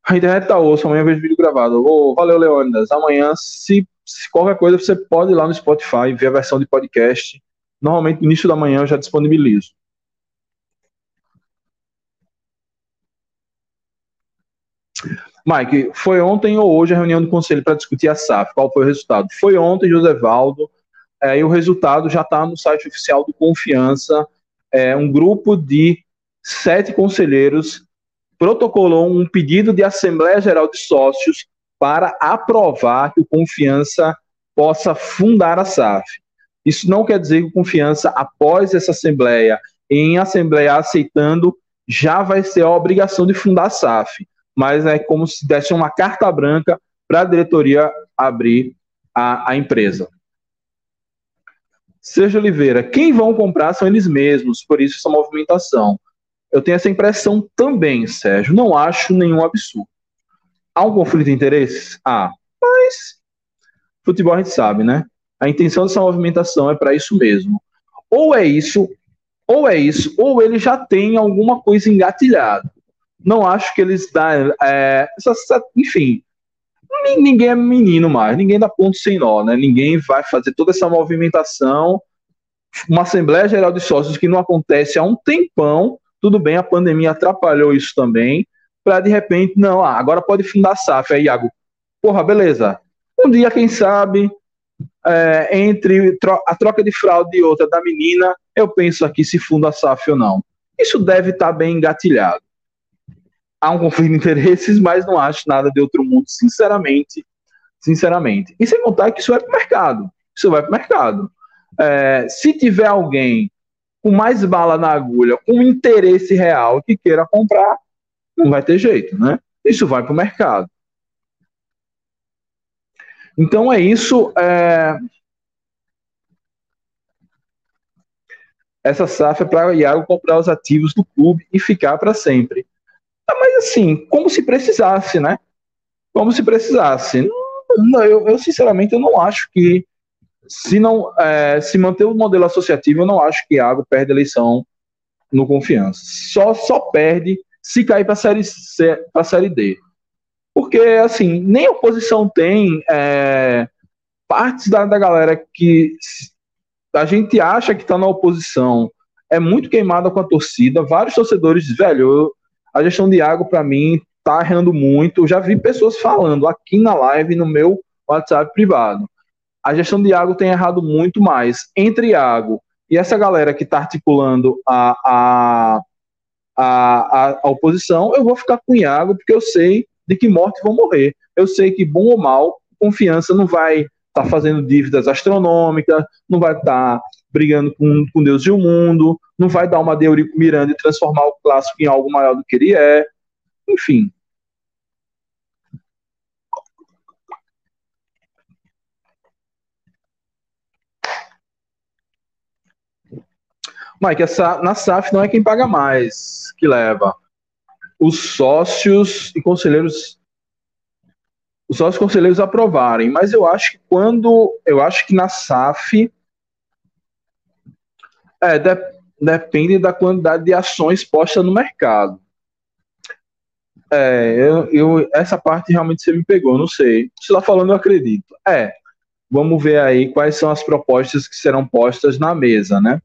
Speaker 1: A internet tá osso, amanhã eu vejo vídeo gravado. Oh, valeu, Leônidas. Amanhã, se, se, qualquer coisa, você pode ir lá no Spotify ver a versão de podcast. Normalmente, no início da manhã, eu já disponibilizo. Mike, foi ontem ou hoje a reunião do conselho para discutir a SAF? Qual foi o resultado? Foi ontem, José Valdo, é, e o resultado já está no site oficial do Confiança. É, um grupo de sete conselheiros protocolou um pedido de Assembleia Geral de Sócios para aprovar que o Confiança possa fundar a SAF. Isso não quer dizer que o Confiança, após essa Assembleia, em Assembleia aceitando, já vai ser a obrigação de fundar a SAF mas é como se desse uma carta branca para a diretoria abrir a, a empresa. Seja Oliveira, quem vão comprar são eles mesmos, por isso essa movimentação. Eu tenho essa impressão também, Sérgio. Não acho nenhum absurdo. Há um conflito de interesses? Ah, mas futebol a gente sabe, né? A intenção dessa movimentação é para isso mesmo. Ou é isso, ou é isso, ou ele já tem alguma coisa engatilhada não acho que eles dão. É, enfim, ninguém é menino mais, ninguém dá ponto sem nó, né? Ninguém vai fazer toda essa movimentação. Uma Assembleia Geral de Sócios que não acontece há um tempão, tudo bem, a pandemia atrapalhou isso também, para de repente, não, ah, agora pode fundar a SAF. Aí, Iago, porra, beleza. Um dia, quem sabe, é, entre a troca de fraude e outra da menina, eu penso aqui se funda a SAF ou não. Isso deve estar tá bem engatilhado há um conflito de interesses, mas não acho nada de outro mundo, sinceramente. Sinceramente. E sem contar que isso vai para o mercado. Isso vai para o mercado. É, se tiver alguém com mais bala na agulha, com interesse real que queira comprar, não vai ter jeito, né? Isso vai para o mercado. Então é isso. É... Essa SAF é para Iago comprar os ativos do clube e ficar para sempre. Ah, mas assim, como se precisasse, né? Como se precisasse. Não, eu, eu, sinceramente eu não acho que se não é, se manter o modelo associativo, eu não acho que Iago perde a eleição no confiança. Só só perde se cair para série C, para série D. Porque assim, nem a oposição tem é, partes da, da galera que a gente acha que está na oposição é muito queimada com a torcida. Vários torcedores, velho, a gestão de água, para mim, tá errando muito. Eu já vi pessoas falando aqui na live, no meu WhatsApp privado. A gestão de água tem errado muito mais. Entre água e essa galera que está articulando a, a, a, a, oposição, eu vou ficar com Iago, porque eu sei de que morte vão morrer. Eu sei que, bom ou mal, confiança não vai estar tá fazendo dívidas astronômicas, não vai estar tá brigando com, com Deus e o mundo, não vai dar uma de Eurico Miranda e transformar o clássico em algo maior do que ele é. Enfim. Mike, essa, na SAF não é quem paga mais que leva. Os sócios e conselheiros os sócios conselheiros aprovarem, mas eu acho que quando eu acho que na SAF é, de, depende da quantidade de ações postas no mercado. É, eu, eu, essa parte realmente você me pegou, não sei. Você está falando, eu acredito. É, vamos ver aí quais são as propostas que serão postas na mesa, né?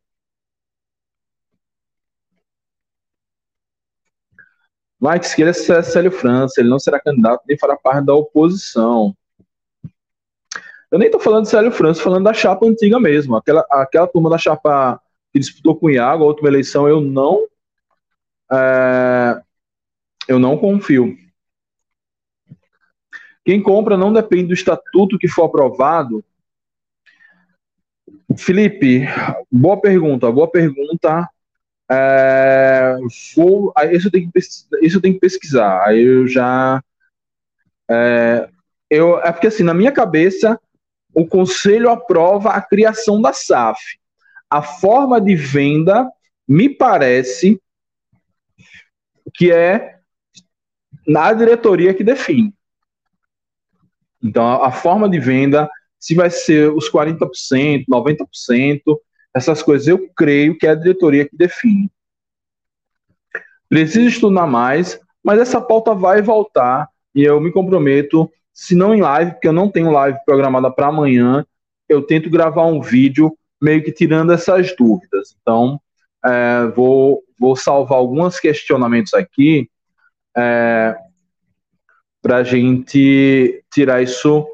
Speaker 1: Mike Esquerda é Célio França, ele não será candidato nem fará parte da oposição. Eu nem estou falando de Célio França, falando da chapa antiga mesmo. Aquela, aquela turma da chapa que disputou com o Iago, a última eleição, eu não. É, eu não confio. Quem compra não depende do estatuto que for aprovado. Felipe, boa pergunta, boa pergunta. É, vou, isso, eu tenho que isso eu tenho que pesquisar. Eu já. É, eu, é porque assim, na minha cabeça, o conselho aprova a criação da SAF. A forma de venda me parece que é na diretoria que define. Então, a, forma de venda, se vai ser os 40%, 90%, essas coisas, eu creio que é a diretoria que define. Preciso estudar mais, mas essa pauta vai voltar e eu me comprometo se não em live, porque eu não tenho live programada para amanhã, eu tento gravar um vídeo meio que tirando essas dúvidas. Então, é, vou, vou salvar alguns questionamentos aqui é, para a gente tirar isso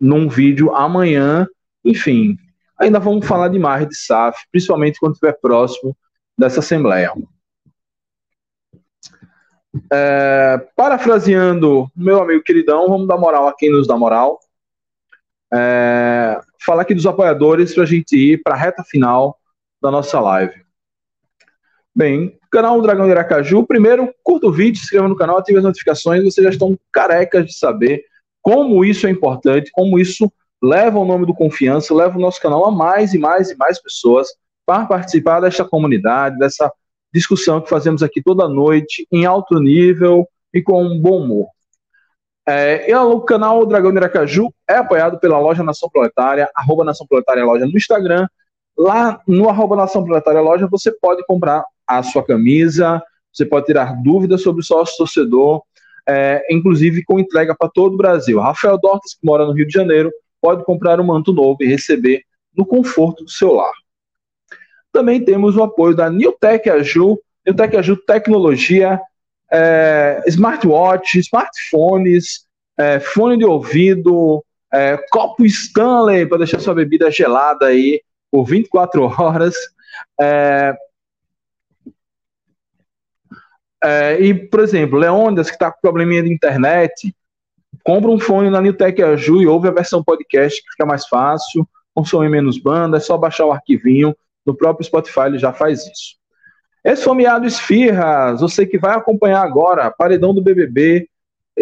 Speaker 1: num vídeo amanhã. Enfim, ainda vamos falar de mais de SAF, principalmente quando estiver próximo dessa Assembleia. É, parafraseando meu amigo queridão, vamos dar moral a quem nos dá moral. É, falar aqui dos apoiadores para a gente ir para a reta final da nossa live. Bem, canal Dragão de Aracaju. Primeiro, curta o vídeo, se inscreva no canal, ative as notificações. Vocês já estão carecas de saber como isso é importante, como isso leva o nome do Confiança, leva o nosso canal a mais e mais e mais pessoas para participar desta comunidade, dessa discussão que fazemos aqui toda noite, em alto nível e com um bom humor. É, o canal Dragão de Aracaju é apoiado pela loja Nação Proletária, arroba Nação Proletária Loja no Instagram. Lá no arroba Nação Proletária Loja você pode comprar a sua camisa, você pode tirar dúvidas sobre o sócio torcedor, é, inclusive com entrega para todo o Brasil. Rafael Dortas, que mora no Rio de Janeiro, pode comprar um manto novo e receber no conforto do seu lar. Também temos o apoio da Newtec Aju, Newtec Aju Tecnologia, é, smartwatch, smartphones, é, fone de ouvido, é, copo Stanley para deixar sua bebida gelada aí por 24 horas. É, é, e, por exemplo, Leônidas, que está com probleminha de internet, compra um fone na Newtec Aju e ouve a versão podcast, que fica mais fácil, consome menos banda, é só baixar o arquivinho, no próprio Spotify ele já faz isso. Esfomeado Esfirras, você que vai acompanhar agora, paredão do BBB.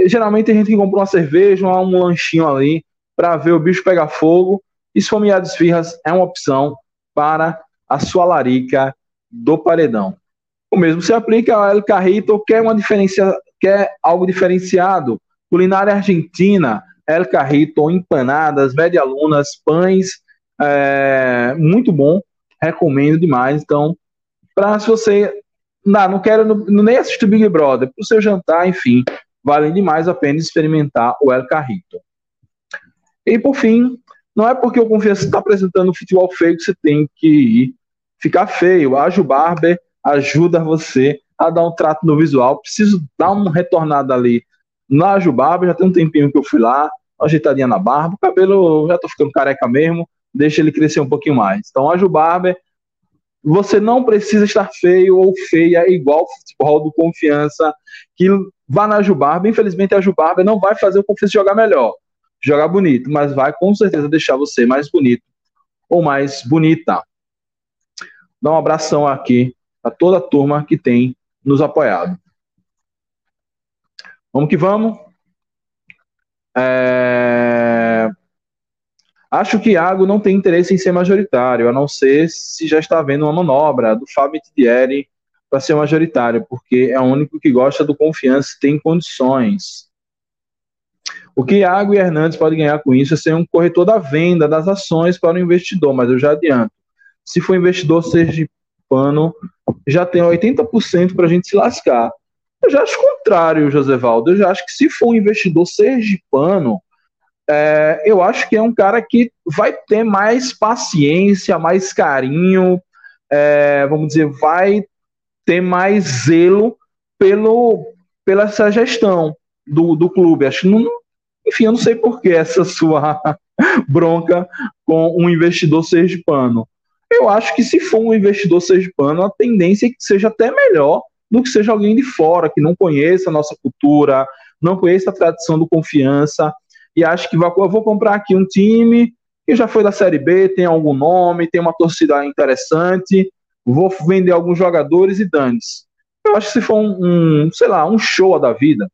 Speaker 1: Geralmente a gente compra uma cerveja, um lanchinho ali, para ver o bicho pegar fogo. Esfomeado Esfirras é uma opção para a sua larica do paredão. O mesmo se aplica ao El Carrito, quer, uma diferencia, quer algo diferenciado. Culinária argentina, El Carrito, empanadas, medialunas, pães, é, muito bom recomendo demais. Então, para se você não, não quero não, nem assistir Big Brother, para o seu jantar, enfim, vale demais a pena experimentar o El Carrito. E por fim, não é porque o Confiança está apresentando futebol feio que você tem que ir ficar feio. A Barber ajuda você a dar um trato no visual. Preciso dar uma retornada ali na Ju Barber, já tem um tempinho que eu fui lá, ajeitadinha na barba, o cabelo já tô ficando careca mesmo, deixa ele crescer um pouquinho mais. Então, a Ju Barber, você não precisa estar feio ou feia igual o futebol do Confiança, que vá na Ju Barber. Infelizmente, a Ju Barber não vai fazer o Confiança jogar melhor, jogar bonito, mas vai com certeza deixar você mais bonito ou mais bonita. Dá um abração aqui a toda a turma que tem nos apoiado. Vamos que vamos. É... Acho que Iago não tem interesse em ser majoritário, a não ser se já está havendo uma manobra do Fábio Tidieri para ser majoritário, porque é o único que gosta do confiança e tem condições. O que Iago e Hernandes podem ganhar com isso é ser um corretor da venda das ações para o investidor, mas eu já adianto. Se for investidor, seja Pano já tem 80% para a gente se lascar. Eu já acho o contrário, José Valdo. Eu já acho que se for um investidor sergipano, é, eu acho que é um cara que vai ter mais paciência, mais carinho, é, vamos dizer, vai ter mais zelo pelo, pela essa gestão do, do clube. Acho não, enfim, eu não sei por que essa sua bronca com um investidor sergipano. Eu acho que se for um investidor sergipano, a tendência é que seja até melhor do que seja alguém de fora, que não conheça a nossa cultura, não conheça a tradição do confiança, e acho que eu vou comprar aqui um time que já foi da Série B, tem algum nome, tem uma torcida interessante, vou vender alguns jogadores e dane-se. Eu acho que se for um, um, sei lá, um show da vida,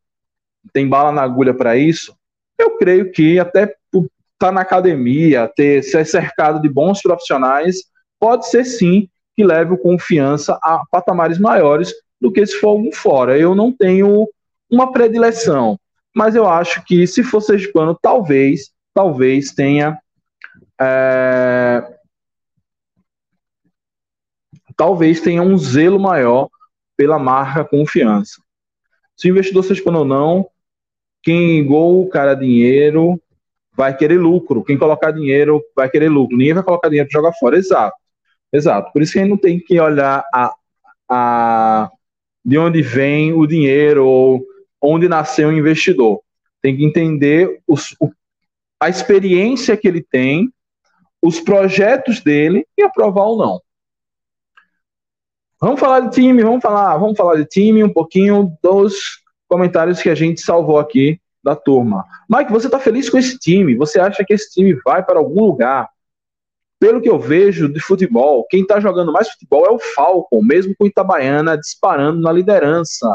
Speaker 1: tem bala na agulha para isso, eu creio que até estar tá na academia, ter ser cercado de bons profissionais, pode ser sim que leve o confiança a patamares maiores do que se for algum fora. Eu não tenho uma predileção, mas eu acho que se for sergipano, talvez, talvez tenha é, talvez tenha um zelo maior pela marca confiança. Se o investidor sergipano ou não, quem gol, cara, dinheiro, vai querer lucro. Quem colocar dinheiro vai querer lucro. Ninguém vai colocar dinheiro para jogar fora. Exato. Exato. Por isso que a gente não tem que olhar a, a, de onde vem o dinheiro ou onde nasceu o investidor. Tem que entender os, o, a experiência que ele tem, os projetos dele e aprovar ou não. Vamos falar de time, vamos falar, vamos falar de time um pouquinho dos comentários que a gente salvou aqui da turma. Mike, você está feliz com esse time? Você acha que esse time vai para algum lugar? pelo que eu vejo de futebol, quem está jogando mais futebol é o Falcon, mesmo com o Itabaiana disparando na liderança.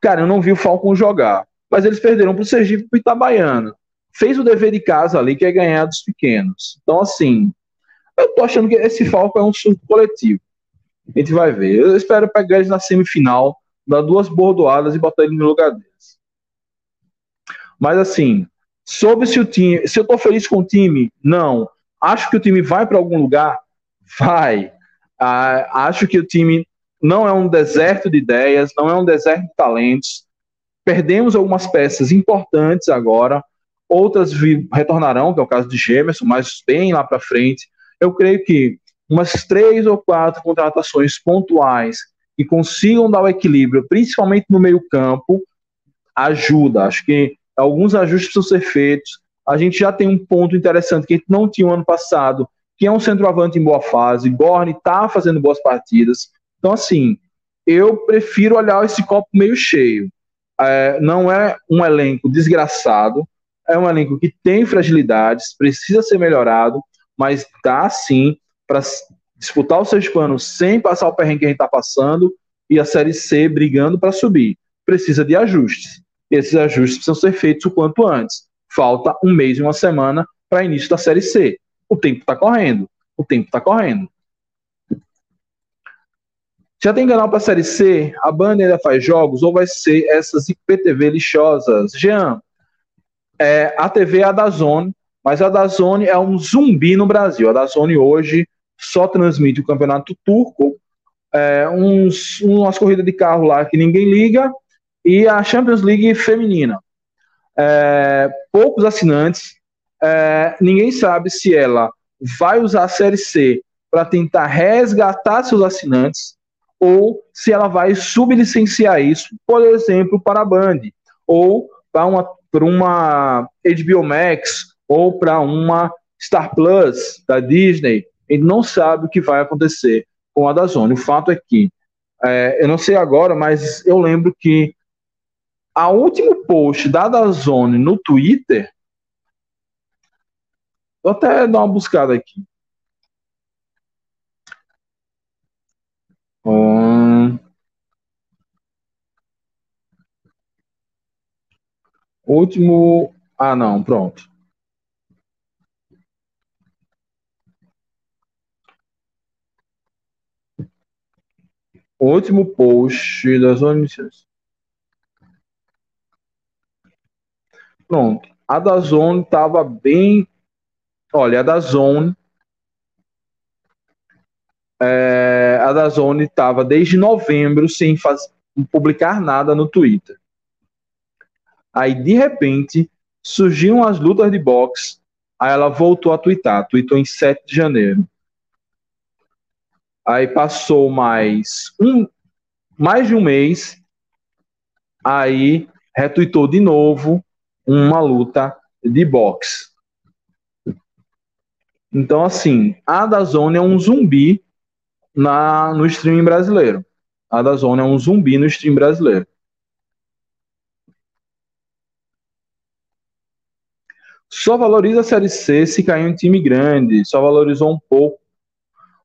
Speaker 1: Cara, eu não vi o Falcon jogar, mas eles perderam para o Sergipe e para Itabaiana. Fez o dever de casa ali, que é ganhar dos pequenos. Então, assim, eu tô achando que esse Falcon é um surto coletivo. A gente vai ver. Eu espero pegar eles na semifinal, dar duas bordoadas e botar eles no lugar deles. Mas, assim, sobre se o time. Se eu tô feliz com o time, não. Acho que o time vai para algum lugar? Vai. Ah, acho que o time não é um deserto de ideias, não é um deserto de talentos. Perdemos algumas peças importantes agora, outras retornarão, que é o caso de Gemerson, mas bem lá para frente. Eu creio que umas três ou quatro contratações pontuais que consigam dar o equilíbrio, principalmente no meio-campo, ajuda. Acho que alguns ajustes precisam ser feitos a gente já tem um ponto interessante que a gente não tinha o ano passado, que é um centroavante em boa fase. Gorne está fazendo boas partidas. Então, assim, eu prefiro olhar esse copo meio cheio. É, não é um elenco desgraçado, é um elenco que tem fragilidades, precisa ser melhorado, mas dá sim para disputar o Sergipano sem passar o perrengue que a gente está passando e a Série C brigando para subir. Precisa de ajustes. Esses ajustes precisam ser feitos o quanto antes. Falta um mês e uma semana para início da Série C. O tempo está correndo. O tempo está correndo. Já tem canal para Série C? A banda ainda faz jogos ou vai ser essas IPTV lixosas? Jean, é, a TV é a da Zone, mas a da Zone é um zumbi no Brasil. A da Zone hoje só transmite o campeonato turco, é, uns, umas corridas de carro lá que ninguém liga e a Champions League feminina é, poucos assinantes, é, ninguém sabe se ela vai usar a Série C para tentar resgatar seus assinantes ou se ela vai sublicenciar isso, por exemplo, para a Band ou para uma, para uma HBO Max ou para uma Star Plus da Disney. Ele não sabe o que vai acontecer com a da Zone. O fato é que, é, eu não sei agora, mas eu lembro que a último post da Dazone no Twitter, vou até dar uma buscada aqui. Hum, último. Ah, não, pronto. O último post das ONGs. Pronto. A da Zone estava bem. Olha, a da Zone. É... a Dazone estava desde novembro sem faz, publicar nada no Twitter. Aí, de repente, surgiram as lutas de boxe. Aí ela voltou a twittar, tweetou em 7 de janeiro. Aí passou mais um, mais de um mês. Aí retweetou de novo uma luta de boxe. Então, assim, a Dazone é um zumbi na, no streaming brasileiro. A Dazone é um zumbi no stream brasileiro. Só valoriza a Série C se cair um time grande, só valorizou um pouco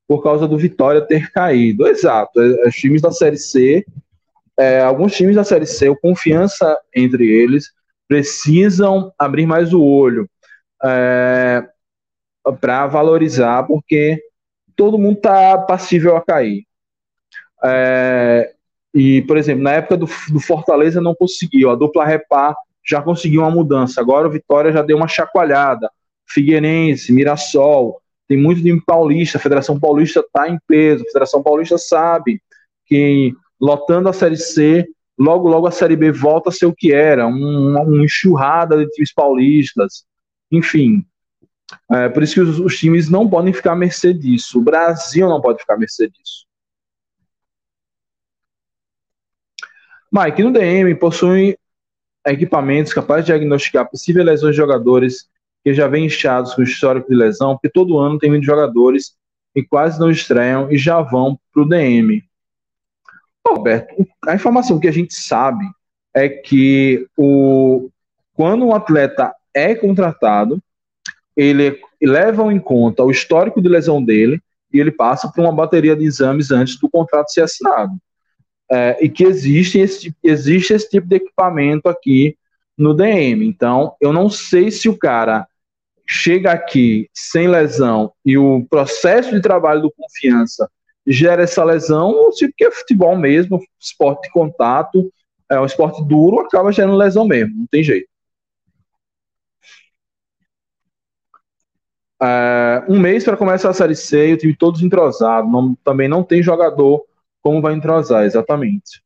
Speaker 1: por causa do Vitória ter caído. Exato, é, os times da Série C, é, alguns times da Série C, o confiança entre eles, precisam abrir mais o olho é, para valorizar, porque todo mundo está passível a cair. É, e, por exemplo, na época do, do Fortaleza não conseguiu, a dupla repar já conseguiu uma mudança. Agora o Vitória já deu uma chacoalhada. Figueirense, Mirassol, tem muito time paulista, a Federação Paulista está em peso, a Federação Paulista sabe que lotando a Série C, logo logo a Série B volta a ser o que era, um, uma enxurrada de times paulistas, enfim. É, por isso que os, os, times não podem ficar à mercê disso, o Brasil não pode ficar à mercê disso. Mike, no DM possui equipamentos capazes de diagnosticar possíveis lesões de jogadores que já vêm inchados com histórico de lesão, porque todo ano tem muitos jogadores que quase não estreiam e já vão para o DM. Roberto, a informação que a gente sabe é que o, quando um atleta é contratado, ele leva em conta o histórico de lesão dele e ele passa por uma bateria de exames antes do contrato ser assinado é, e que existe esse, existe esse tipo de equipamento aqui no DM. Então, eu não sei se o cara chega aqui sem lesão e o processo de trabalho do confiança gera essa lesão, ou se porque é futebol mesmo, esporte de contato, é um esporte duro, acaba gerando lesão mesmo, não tem jeito. É, um mês para começar a Série C, o time todos entrosados, não, também não tem jogador como vai entrosar, exatamente.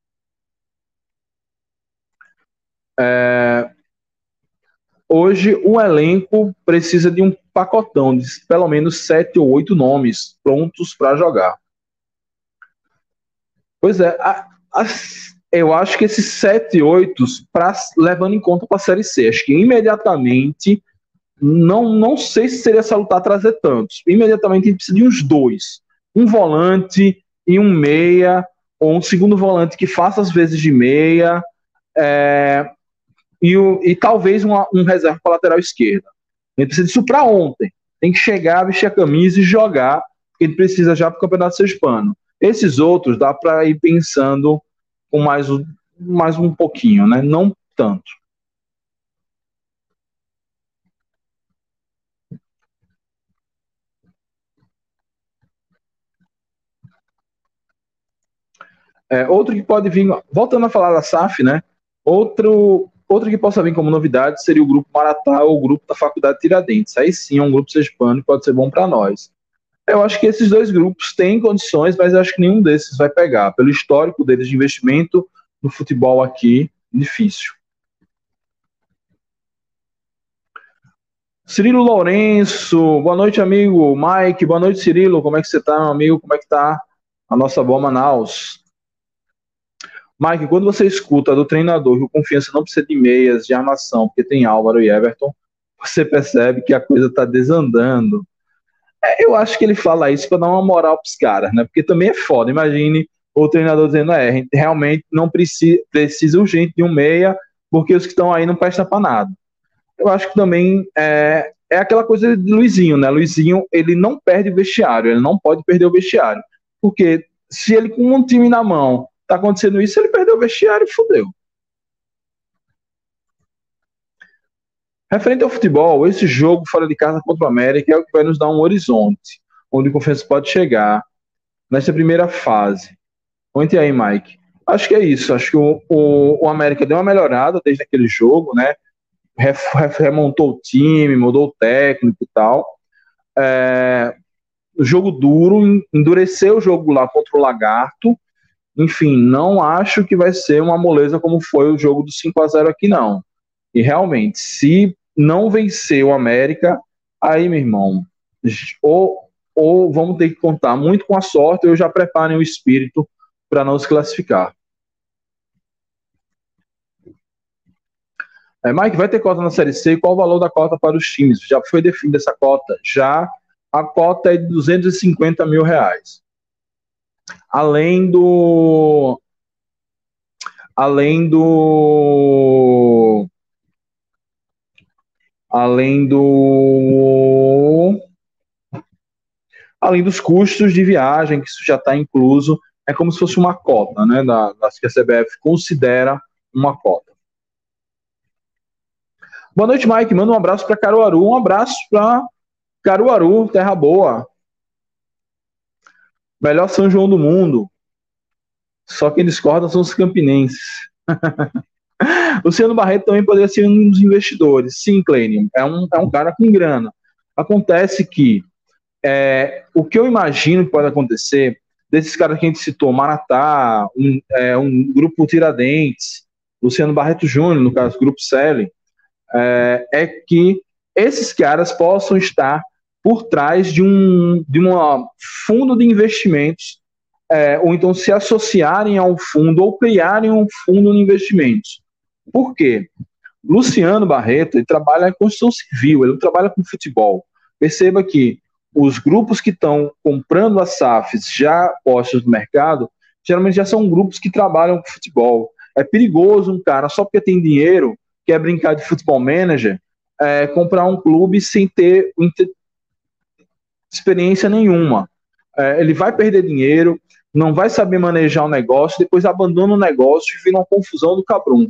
Speaker 1: É, hoje, o elenco precisa de um pacotão de pelo menos sete ou oito nomes prontos para jogar. Pois é, a, a, eu acho que esses sete, oito, levando em conta para a Série C, acho que imediatamente, não, não sei se seria salutar trazer tantos. Imediatamente a gente precisa de uns dois. Um volante, e um meia, ou um segundo volante que faça as vezes de meia, é, e, o, e talvez uma, um reserva para lateral esquerda. A gente precisa disso para ontem. Tem que chegar, vestir a camisa e jogar, porque ele precisa já para o Campeonato Sexpano. Esses outros dá para ir pensando com mais, mais um pouquinho, né? Não tanto. É, outro que pode vir, voltando a falar da SAF, né? Outro, outro que possa vir como novidade seria o grupo Maratá ou o grupo da Faculdade Tiradentes. Aí sim é um grupo hispânico pode ser bom para nós. Eu acho que esses dois grupos têm condições, mas acho que nenhum desses vai pegar. Pelo histórico deles de investimento no futebol aqui, difícil. Cirilo Lourenço, boa noite, amigo. Mike, boa noite, Cirilo. Como é que você tá, meu amigo? Como é que tá a nossa boa Manaus? Mike, quando você escuta do treinador que o confiança não precisa de meias, de armação, porque tem Álvaro e Everton, você percebe que a coisa está desandando. É, eu acho que ele fala isso para dar uma moral para os caras, né? Porque também é foda. Imagine o treinador dizendo: é, a gente realmente não precisa, precisa urgente de um meia, porque os que estão aí não prestam para nada. Eu acho que também é, é aquela coisa de Luizinho, né? Luizinho, ele não perde o vestiário, ele não pode perder o vestiário. Porque se ele com um time na mão tá acontecendo isso, ele perdeu o vestiário e fudeu. Referente ao futebol, esse jogo fora de casa contra o América é o que vai nos dar um horizonte, onde o Confiança pode chegar nessa primeira fase. Conte aí, Mike. Acho que é isso. Acho que o, o, o América deu uma melhorada desde aquele jogo, né? Remontou o time, mudou o técnico e tal. É, jogo duro, endurecer o jogo lá contra o Lagarto. Enfim, não acho que vai ser uma moleza como foi o jogo do 5 a 0 aqui, não. E realmente, se não vencer o América, aí, meu irmão, ou, ou vamos ter que contar muito com a sorte, ou já preparem o espírito para não se classificar. É, Mike, vai ter cota na Série C? Qual o valor da cota para os times? Já foi definida essa cota? Já a cota é de 250 mil reais. Além do. Além do. Além do. Além dos custos de viagem, que isso já está incluso, é como se fosse uma cota, né? Da, das que a CBF considera uma cota. Boa noite, Mike. Manda um abraço para Caruaru. Um abraço para Caruaru, terra boa. Melhor São João do mundo. Só quem discorda são os campinenses. Luciano Barreto também poderia ser um dos investidores. Sim, Kleine, é um, é um cara com grana. Acontece que é, o que eu imagino que pode acontecer, desses caras que a gente citou, Maratá, um, é, um grupo Tiradentes, Luciano Barreto Júnior, no caso, Grupo Selle, é, é que esses caras possam estar por trás de um de uma fundo de investimentos, é, ou então se associarem a um fundo ou criarem um fundo de investimentos. Por quê? Luciano Barreto ele trabalha com construção civil, ele trabalha com futebol. Perceba que os grupos que estão comprando as SAFs já postos no mercado, geralmente já são grupos que trabalham com futebol. É perigoso um cara, só porque tem dinheiro, quer brincar de futebol manager, é, comprar um clube sem ter experiência nenhuma. É, ele vai perder dinheiro, não vai saber manejar o negócio, depois abandona o negócio e vira uma confusão do cabrum.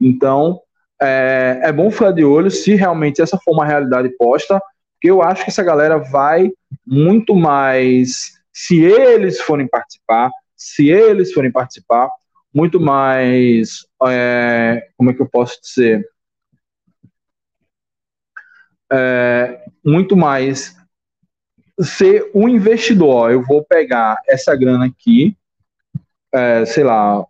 Speaker 1: Então, é, é bom ficar de olho se realmente essa for uma realidade posta, porque eu acho que essa galera vai muito mais, se eles forem participar, se eles forem participar, muito mais, é, como é que eu posso dizer, é, muito mais ser um investidor. Eu vou pegar essa grana aqui, é, sei lá,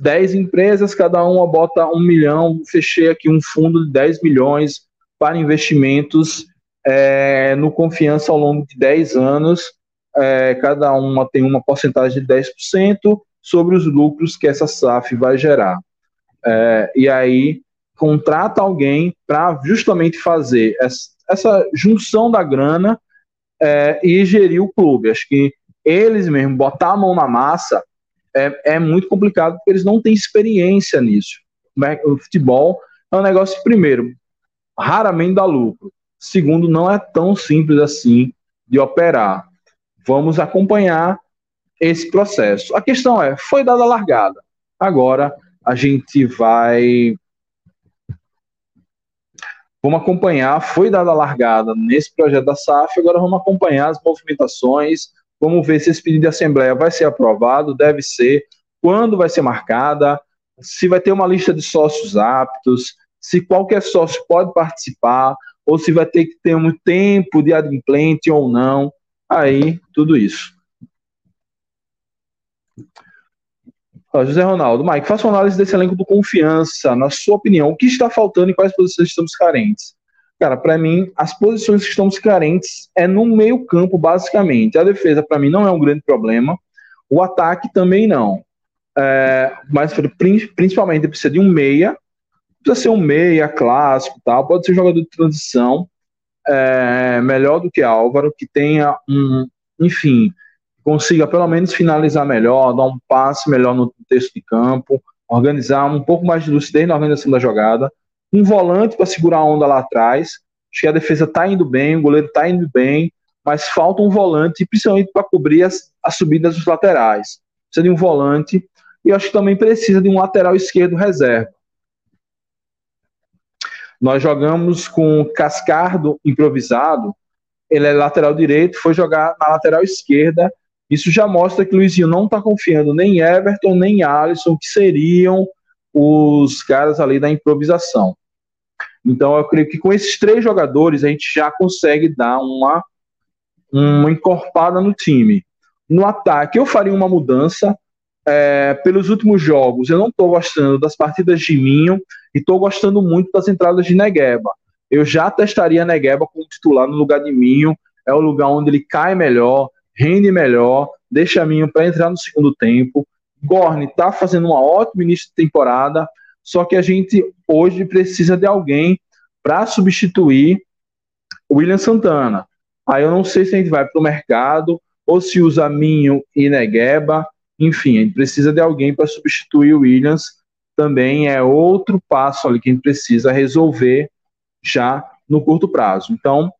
Speaker 1: 10 empresas, cada uma bota um milhão, fechei aqui um fundo de 10 milhões para investimentos é, no Confiança ao longo de 10 anos. É, cada uma tem uma porcentagem de 10% sobre os lucros que essa SAF vai gerar. É, e aí contrata alguém para justamente fazer essa, essa junção da grana é, e gerir o clube. Acho que eles mesmo botar a mão na massa é, é muito complicado porque eles não têm experiência nisso. O futebol é um negócio, primeiro, raramente dá lucro. Segundo, não é tão simples assim de operar. Vamos acompanhar esse processo. A questão é, foi dada a largada. Agora a gente vai Vamos acompanhar, foi dada a largada nesse projeto da SAF, agora vamos acompanhar as movimentações, vamos ver se esse pedido de assembleia vai ser aprovado, deve ser, quando vai ser marcada, se vai ter uma lista de sócios aptos, se qualquer sócio pode participar, ou se vai ter que ter um tempo de adimplente ou não, aí tudo isso. José Ronaldo, Mike, faça uma análise desse elenco do confiança. Na sua opinião, o que está faltando e quais posições estamos carentes? Cara, para mim, as posições que estamos carentes é no meio-campo, basicamente. A defesa, para mim, não é um grande problema. O ataque também não. É, mas principalmente precisa de um meia. Precisa ser um meia clássico, tal. Pode ser jogador de transição. É, melhor do que Álvaro, que tenha um, enfim, consiga pelo menos finalizar melhor, dar um passe melhor no texto de campo, organizar um pouco mais de lucidez na organização da jogada, um volante para segurar a onda lá atrás. Acho que a defesa está indo bem, o goleiro está indo bem, mas falta um volante, principalmente para cobrir as, as subidas dos laterais. Precisa de um volante e acho que também precisa de um lateral esquerdo reserva. Nós jogamos com Cascardo improvisado, ele é lateral direito, foi jogar na lateral esquerda isso já mostra que o Luizinho não está confiando nem em Everton, nem em Alisson, que seriam os caras ali da improvisação. Então eu creio que com esses três jogadores a gente já consegue dar uma uma encorpada no time. No ataque, eu faria uma mudança. É, pelos últimos jogos, eu não estou gostando das partidas de Minho e estou gostando muito das entradas de Negueba. Eu já testaria Negueba como titular no lugar de Minho. É o lugar onde ele cai melhor, rende melhor, deixa Minho para entrar no segundo tempo. Gorne está fazendo uma ótima início de temporada, só que a gente hoje precisa de alguém para substituir o William Santana. Aí eu não sei se a gente vai para o mercado ou se usa Minho e Negueba. Enfim, a gente precisa de alguém para substituir o Williams. Também é outro passo ali que a gente precisa resolver já no curto prazo. Então,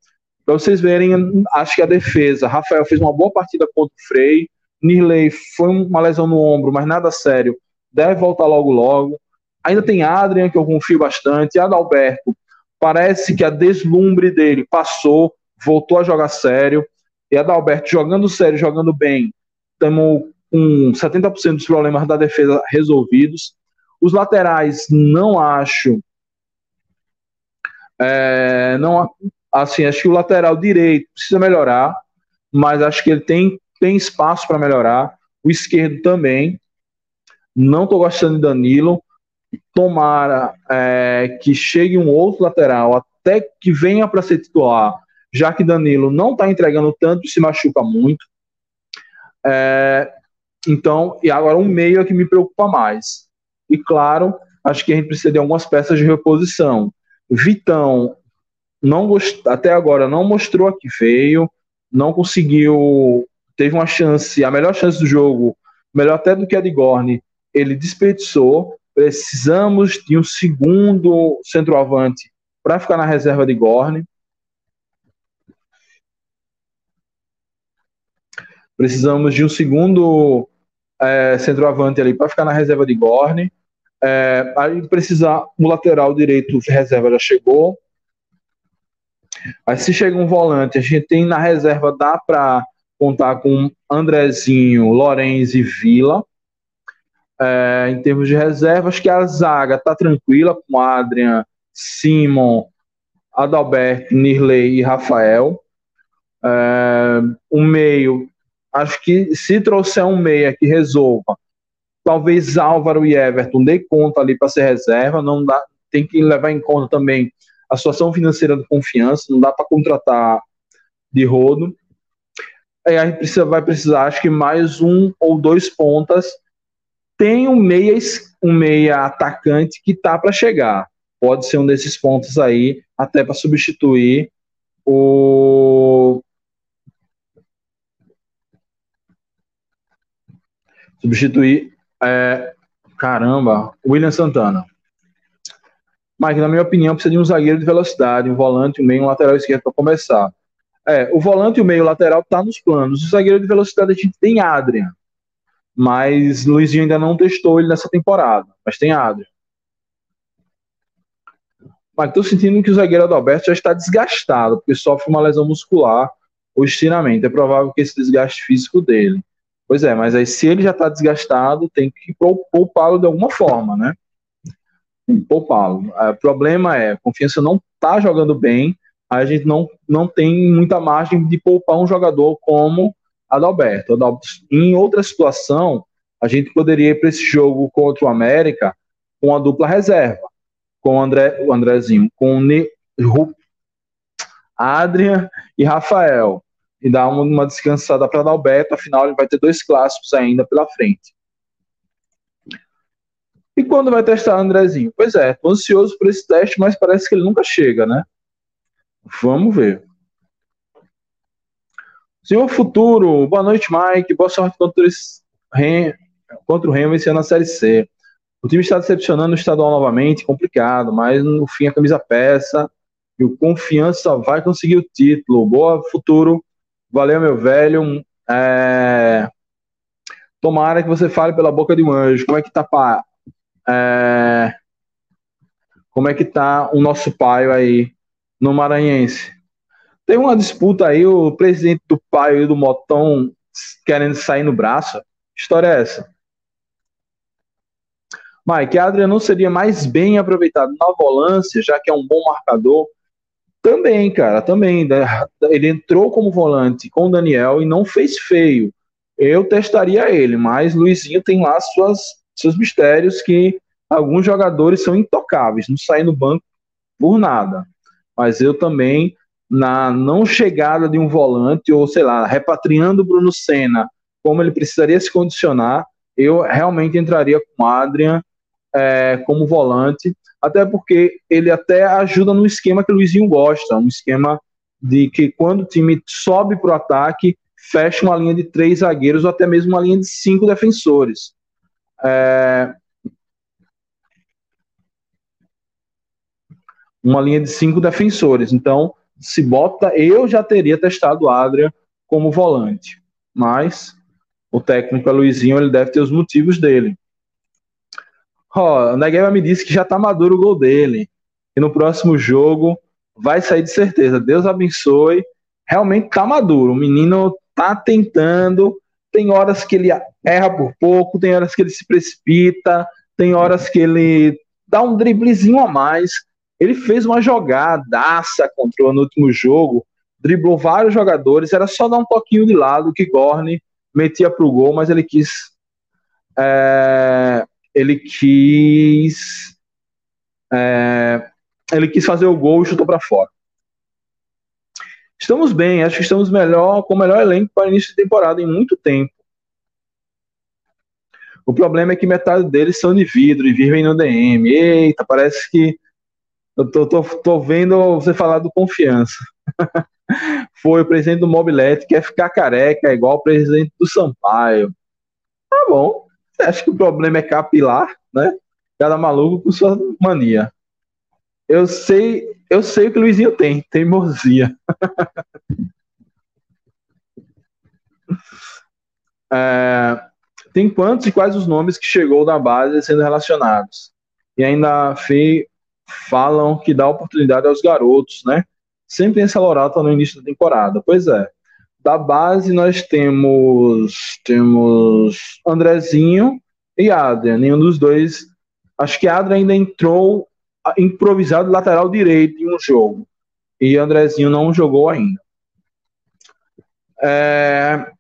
Speaker 1: para vocês verem, acho que a defesa, Rafael fez uma boa partida contra o Frei, Nirley foi uma lesão no ombro, mas nada sério, deve voltar logo logo. Ainda tem Adrian, que eu confio bastante, Adalberto, parece que a deslumbre dele passou, voltou a jogar sério, e Adalberto jogando sério, jogando bem, estamos com 70% dos problemas da defesa resolvidos. Os laterais, não acho. É, não, assim, acho que o lateral direito precisa melhorar, mas acho que ele tem, tem espaço para melhorar. O esquerdo também. Não estou gostando de Danilo. Tomara é, que chegue um outro lateral até que venha para ser titular, já que Danilo não está entregando tanto e se machuca muito. É, então, e agora um meio é que me preocupa mais. E claro, acho que a gente precisa de algumas peças de reposição. Vitão não gost... até agora não mostrou a que veio, não conseguiu, teve uma chance, a melhor chance do jogo, melhor até do que a de Gorne, ele desperdiçou. Precisamos de um segundo centroavante para ficar na reserva de Gorne. Precisamos de um segundo é, centroavante ali para ficar na reserva de Gorne. É, aí precisa o lateral direito reserva já chegou. Aí se chega um volante, a gente tem na reserva, dá para contar com Andrezinho, Lorenz e Vila. É, em termos de reserva, acho que a zaga tá tranquila com Adrian, Simon, Adalberto, Nirley e Rafael. É, o meio, acho que se trouxer um meia que resolva, talvez Álvaro e Everton dê conta ali para ser reserva, não dá, tem que levar em conta também a situação financeira do confiança, não dá para contratar de rodo. Aí a gente precisa, vai precisar, acho que mais um ou dois pontas. Tem um meia, um meia atacante que tá para chegar. Pode ser um desses pontos aí, até para substituir o. Substituir. É... Caramba, William Santana. Mas, na minha opinião, precisa de um zagueiro de velocidade, um volante, um meio, um lateral esquerdo para começar. É, o volante e o meio lateral está nos planos. O zagueiro de velocidade a gente tem Adrian. Mas Luizinho ainda não testou ele nessa temporada. Mas tem Adrian. Mas estou sentindo que o zagueiro Adalberto já está desgastado, porque sofre uma lesão muscular ou estiramento. É provável que esse desgaste físico dele. Pois é, mas aí se ele já está desgastado, tem que poupá-lo de alguma forma, né? Poupá-lo. O problema é, a confiança não está jogando bem, a gente não, não tem muita margem de poupar um jogador como Adalberto. Adalberto. Em outra situação, a gente poderia ir para esse jogo contra o América com a dupla reserva, com o, André, o Andrezinho, com o ne, Adrian e Rafael, e dar uma, uma descansada para Adalberto, afinal ele vai ter dois clássicos ainda pela frente. E quando vai testar Andrezinho? Pois é, tô ansioso por esse teste, mas parece que ele nunca chega, né? Vamos ver. Senhor Futuro, boa noite, Mike. Boa sorte contra, esse, contra o Remo esse ano na Série C. O time está decepcionando o estadual novamente, complicado, mas no fim a camisa peça e o Confiança vai conseguir o título. Boa Futuro, valeu, meu velho. É... Tomara que você fale pela boca de um anjo. Como é que tá, pá? É... Como é que tá o nosso pai aí no Maranhense? Tem uma disputa aí, o presidente do pai e do Motão querendo sair no braço. História é essa? Mike, Adriano não seria mais bem aproveitado na volância, já que é um bom marcador. Também, cara, também. Ele entrou como volante com o Daniel e não fez feio. Eu testaria ele, mas Luizinho tem lá suas, seus mistérios que alguns jogadores são intocáveis, não saem no banco por nada. Mas eu também, na não chegada de um volante, ou sei lá, repatriando o Bruno Senna, como ele precisaria se condicionar, eu realmente entraria com o Adrian é, como volante até porque ele até ajuda no esquema que o Luizinho gosta, um esquema de que quando o time sobe para o ataque, fecha uma linha de três zagueiros ou até mesmo uma linha de cinco defensores. É... Uma linha de cinco defensores. Então, se bota, eu já teria testado o Adrian como volante, mas o técnico é Luizinho, ele deve ter os motivos dele. Ó, o Negueba me disse que já tá maduro o gol dele. E no próximo jogo vai sair de certeza. Deus abençoe. Realmente tá maduro. O menino tá tentando. Tem horas que ele erra por pouco, tem horas que ele se precipita, tem horas que ele dá um driblezinho a mais. Ele fez uma jogadaça contra no último jogo, driblou vários jogadores, era só dar um toquinho de lado que Gorne metia pro gol, mas ele quis é, ele quis é, ele quis fazer o gol e chutou para fora. Estamos bem, acho que estamos melhor com o melhor elenco para início de temporada em muito tempo. O problema é que metade deles são de vidro e vivem no DM. Eita, parece que eu tô, tô, tô vendo você falar do confiança. Foi o presidente do Mobilete, quer ficar careca, igual o presidente do Sampaio. Tá bom. Acho que o problema é capilar, né? Cada maluco com sua mania. Eu sei, eu sei o que o Luizinho tem, teimosia. é, tem quantos e quais os nomes que chegou da base sendo relacionados? E ainda fe, falam que dá oportunidade aos garotos, né? Sempre tem essa lorata no início da temporada. Pois é. Da base nós temos temos Andrezinho e Adrian. Nenhum dos dois. Acho que Adrian ainda entrou improvisado lateral direito em um jogo. E Andrezinho não jogou ainda. É...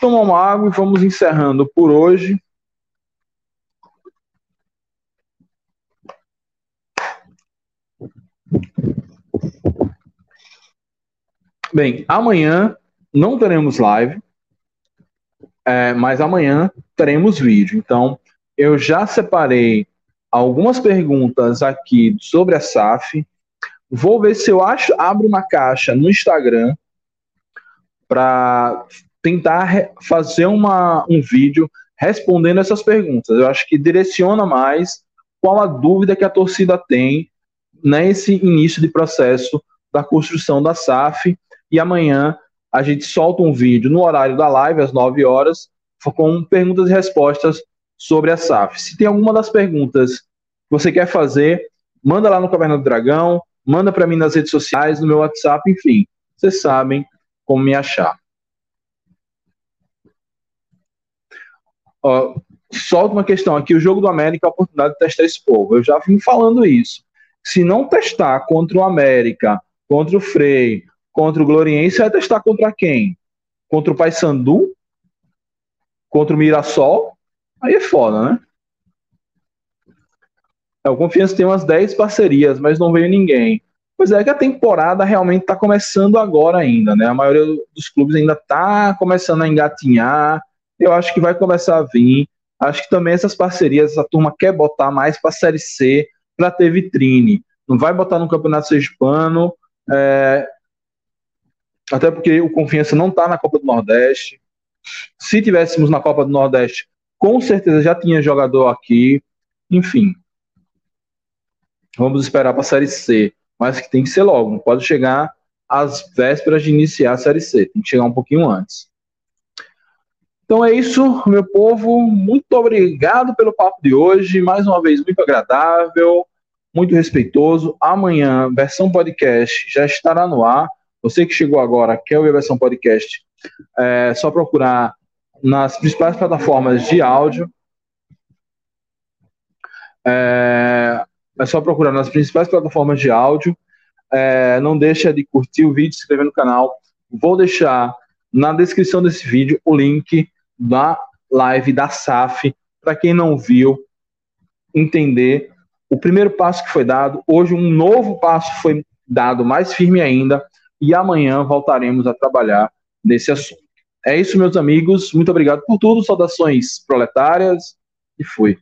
Speaker 1: Tomar uma água e vamos encerrando por hoje. Bem, amanhã não teremos live, é, mas amanhã teremos vídeo. Então, eu já separei algumas perguntas aqui sobre a SAF. Vou ver se eu acho, abro uma caixa no Instagram para tentar fazer uma, um vídeo respondendo essas perguntas. Eu acho que direciona mais qual a dúvida que a torcida tem nesse início de processo da construção da SAF e amanhã a gente solta um vídeo no horário da live, às 9 horas, com perguntas e respostas sobre a SAF. Se tem alguma das perguntas que você quer fazer, manda lá no Caverna do Dragão, manda para mim nas redes sociais, no meu WhatsApp, enfim. Vocês sabem como me achar. Ó, solta uma questão aqui: o jogo do América é a oportunidade de testar esse povo. Eu já vim falando isso. Se não testar contra o América, contra o Frei, contra o Gloriense, vai testar contra quem? Contra o Paysandu? Contra o Mirassol? Aí é foda, né? É, o Confiança tem umas 10 parcerias, mas não veio ninguém. Pois é que a temporada realmente está começando agora ainda, né? A maioria dos clubes ainda está começando a engatinhar. Eu acho que vai começar a vir. Acho que também essas parcerias, a turma quer botar mais para a Série C para ter vitrine. Não vai botar no Campeonato Sergipano. É, até porque o Confiança não está na Copa do Nordeste. Se tivéssemos na Copa do Nordeste, com certeza já tinha jogador aqui. Enfim. Vamos esperar para a Série C. Mas que tem que ser logo. Não pode chegar às vésperas de iniciar a Série C. Tem que chegar um pouquinho antes. Então é isso, meu povo. Muito obrigado pelo papo de hoje. Mais uma vez, muito agradável, muito respeitoso. Amanhã, versão podcast já estará no ar. Você que chegou agora, quer ouvir a versão podcast, é só procurar nas principais plataformas de áudio. É, É só procurar nas principais plataformas de áudio. É, não deixa de curtir o vídeo, se inscrever no canal. Vou deixar na descrição desse vídeo o link da live da SAF, para quem não viu, entender o primeiro passo que foi dado. Hoje, um novo passo foi dado, mais firme ainda, e amanhã voltaremos a trabalhar nesse assunto. É isso, meus amigos. Muito obrigado por tudo. Saudações proletárias e fui.